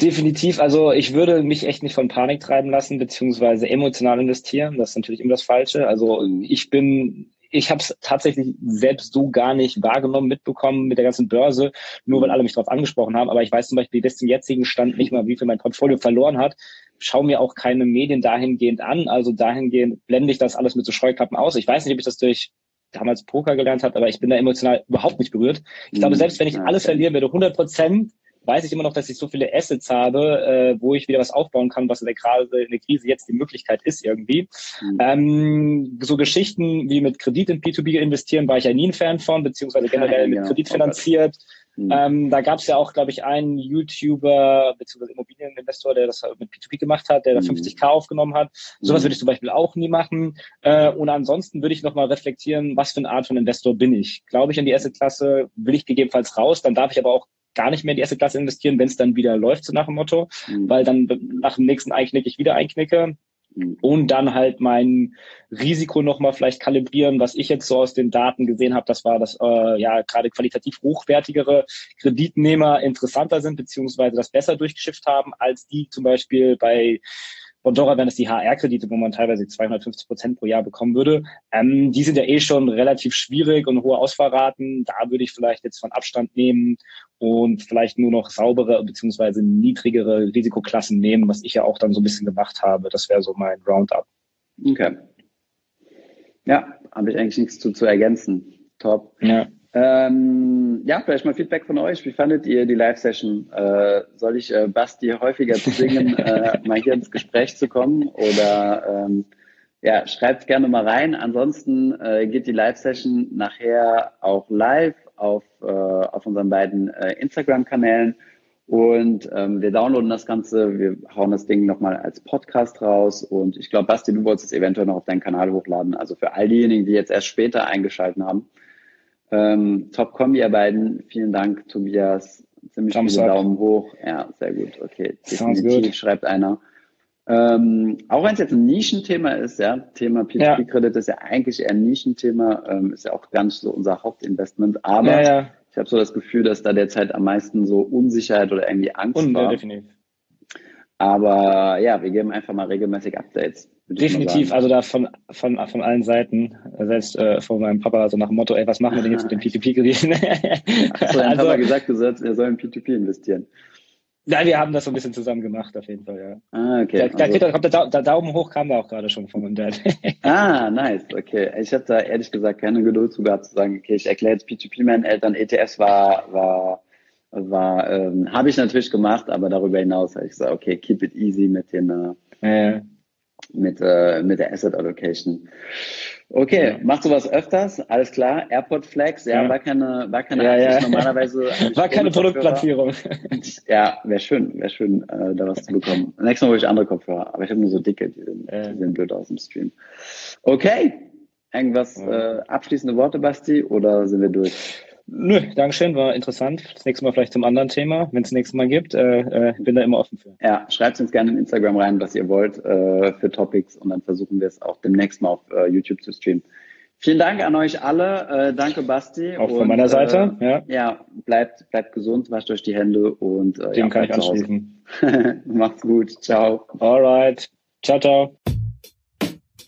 Definitiv. Also ich würde mich echt nicht von Panik treiben lassen, beziehungsweise emotional investieren. Das ist natürlich immer das Falsche. Also ich bin, ich habe es tatsächlich selbst so gar nicht wahrgenommen, mitbekommen mit der ganzen Börse, nur weil alle mich darauf angesprochen haben. Aber ich weiß zum Beispiel bis zum jetzigen Stand nicht mal, wie viel mein Portfolio verloren hat. Schau mir auch keine Medien dahingehend an. Also dahingehend blende ich das alles mit so Scheuklappen aus. Ich weiß nicht, ob ich das durch damals Poker gelernt habe, aber ich bin da emotional überhaupt nicht berührt. Ich glaube, mhm. selbst wenn ich alles verlieren würde, 100 Prozent, weiß ich immer noch, dass ich so viele Assets habe, äh, wo ich wieder was aufbauen kann, was in der, gerade in der Krise jetzt die Möglichkeit ist irgendwie. Mhm. Ähm, so Geschichten wie mit Kredit in P2B investieren, war ich ja nie ein Fan von, beziehungsweise generell ja, mit. Kredit finanziert. Mhm. Ähm, da gab es ja auch, glaube ich, einen YouTuber bzw. Immobilieninvestor, der das mit P2P gemacht hat, der da 50k mhm. aufgenommen hat. Sowas mhm. würde ich zum Beispiel auch nie machen. Äh, und ansonsten würde ich nochmal reflektieren, was für eine Art von Investor bin ich. Glaube ich in die erste Klasse, will ich gegebenenfalls raus, dann darf ich aber auch gar nicht mehr in die erste Klasse investieren, wenn es dann wieder läuft, so nach dem Motto, mhm. weil dann nach dem nächsten Einknick ich wieder einknicke und dann halt mein Risiko nochmal vielleicht kalibrieren, was ich jetzt so aus den Daten gesehen habe, das war, dass äh, ja gerade qualitativ hochwertigere Kreditnehmer interessanter sind, beziehungsweise das besser durchgeschifft haben, als die zum Beispiel bei Bondora wären es die HR-Kredite, wo man teilweise 250 Prozent pro Jahr bekommen würde. Ähm, die sind ja eh schon relativ schwierig und hohe Ausfallraten. Da würde ich vielleicht jetzt von Abstand nehmen und vielleicht nur noch saubere beziehungsweise niedrigere Risikoklassen nehmen, was ich ja auch dann so ein bisschen gemacht habe. Das wäre so mein Roundup. Okay. Ja, habe ich eigentlich nichts zu, zu ergänzen. Top. Ja. Ähm, ja, vielleicht mal Feedback von euch. Wie fandet ihr die Live-Session? Äh, soll ich äh, Basti häufiger zwingen, äh, mal hier ins Gespräch zu kommen? Oder ähm, ja, schreibt gerne mal rein. Ansonsten äh, geht die Live-Session nachher auch live auf, äh, auf unseren beiden äh, Instagram-Kanälen. Und ähm, wir downloaden das Ganze, wir hauen das Ding nochmal als Podcast raus. Und ich glaube, Basti, du wolltest es eventuell noch auf deinen Kanal hochladen. Also für all diejenigen, die jetzt erst später eingeschalten haben, ähm, top Kombi, ihr beiden. Vielen Dank, Tobias. Ziemlich Thumbs viele up. Daumen hoch. Ja, sehr gut. Okay, definitiv schreibt einer. Ähm, auch wenn es jetzt ein Nischenthema ist, ja, Thema P2P-Kredit ja. ist ja eigentlich eher ein Nischenthema, ähm, ist ja auch gar nicht so unser Hauptinvestment, aber ja, ja. ich habe so das Gefühl, dass da derzeit am meisten so Unsicherheit oder irgendwie Angst Und, war. Definitiv. Aber ja, wir geben einfach mal regelmäßig Updates. Definitiv, also da von, von, von allen Seiten, selbst äh, von meinem Papa, so nach dem Motto, ey, was machen wir denn jetzt mit dem P2P-Krediten? Achso, dein also, Papa gesagt, du sollst, er soll in P2P investieren. Nein, wir haben das so ein bisschen zusammen gemacht, auf jeden Fall, ja. Ah, okay. Da, also, da, der, der, Daumen hoch kam da auch gerade schon von meinem Dad. ah, nice, okay. Ich habe da ehrlich gesagt keine Geduld zu gehabt, zu sagen, okay, ich erkläre jetzt P2P meinen Eltern, ETFs war, war war, ähm, habe ich natürlich gemacht, aber darüber hinaus habe ich gesagt, okay, keep it easy mit dem, äh, ja. mit, äh, mit der Asset Allocation. Okay, ja. machst du was öfters? Alles klar. Airport Flex, ja, ja. war keine, war keine ja, ja. normalerweise. War keine Produktplatzierung. ja, wäre schön, wäre schön, äh, da was zu bekommen. Nächstes Mal hole ich andere Kopfhörer, aber ich habe nur so dicke, die sind, die sind blöd aus dem Stream. Okay, irgendwas äh, abschließende Worte, Basti, oder sind wir durch? Nö, Dankeschön, war interessant. Das nächste Mal vielleicht zum anderen Thema, wenn es nächstes Mal gibt. Äh, äh, bin da immer offen für. Ja, schreibt uns gerne in Instagram rein, was ihr wollt äh, für Topics und dann versuchen wir es auch demnächst mal auf äh, YouTube zu streamen. Vielen Dank an euch alle. Äh, danke, Basti. Auch von und, meiner Seite. Äh, ja. ja, bleibt, bleibt gesund, wascht euch die Hände und äh, Dem ja, kann ich anschließen. Macht's gut. Ciao. Alright. Ciao, ciao.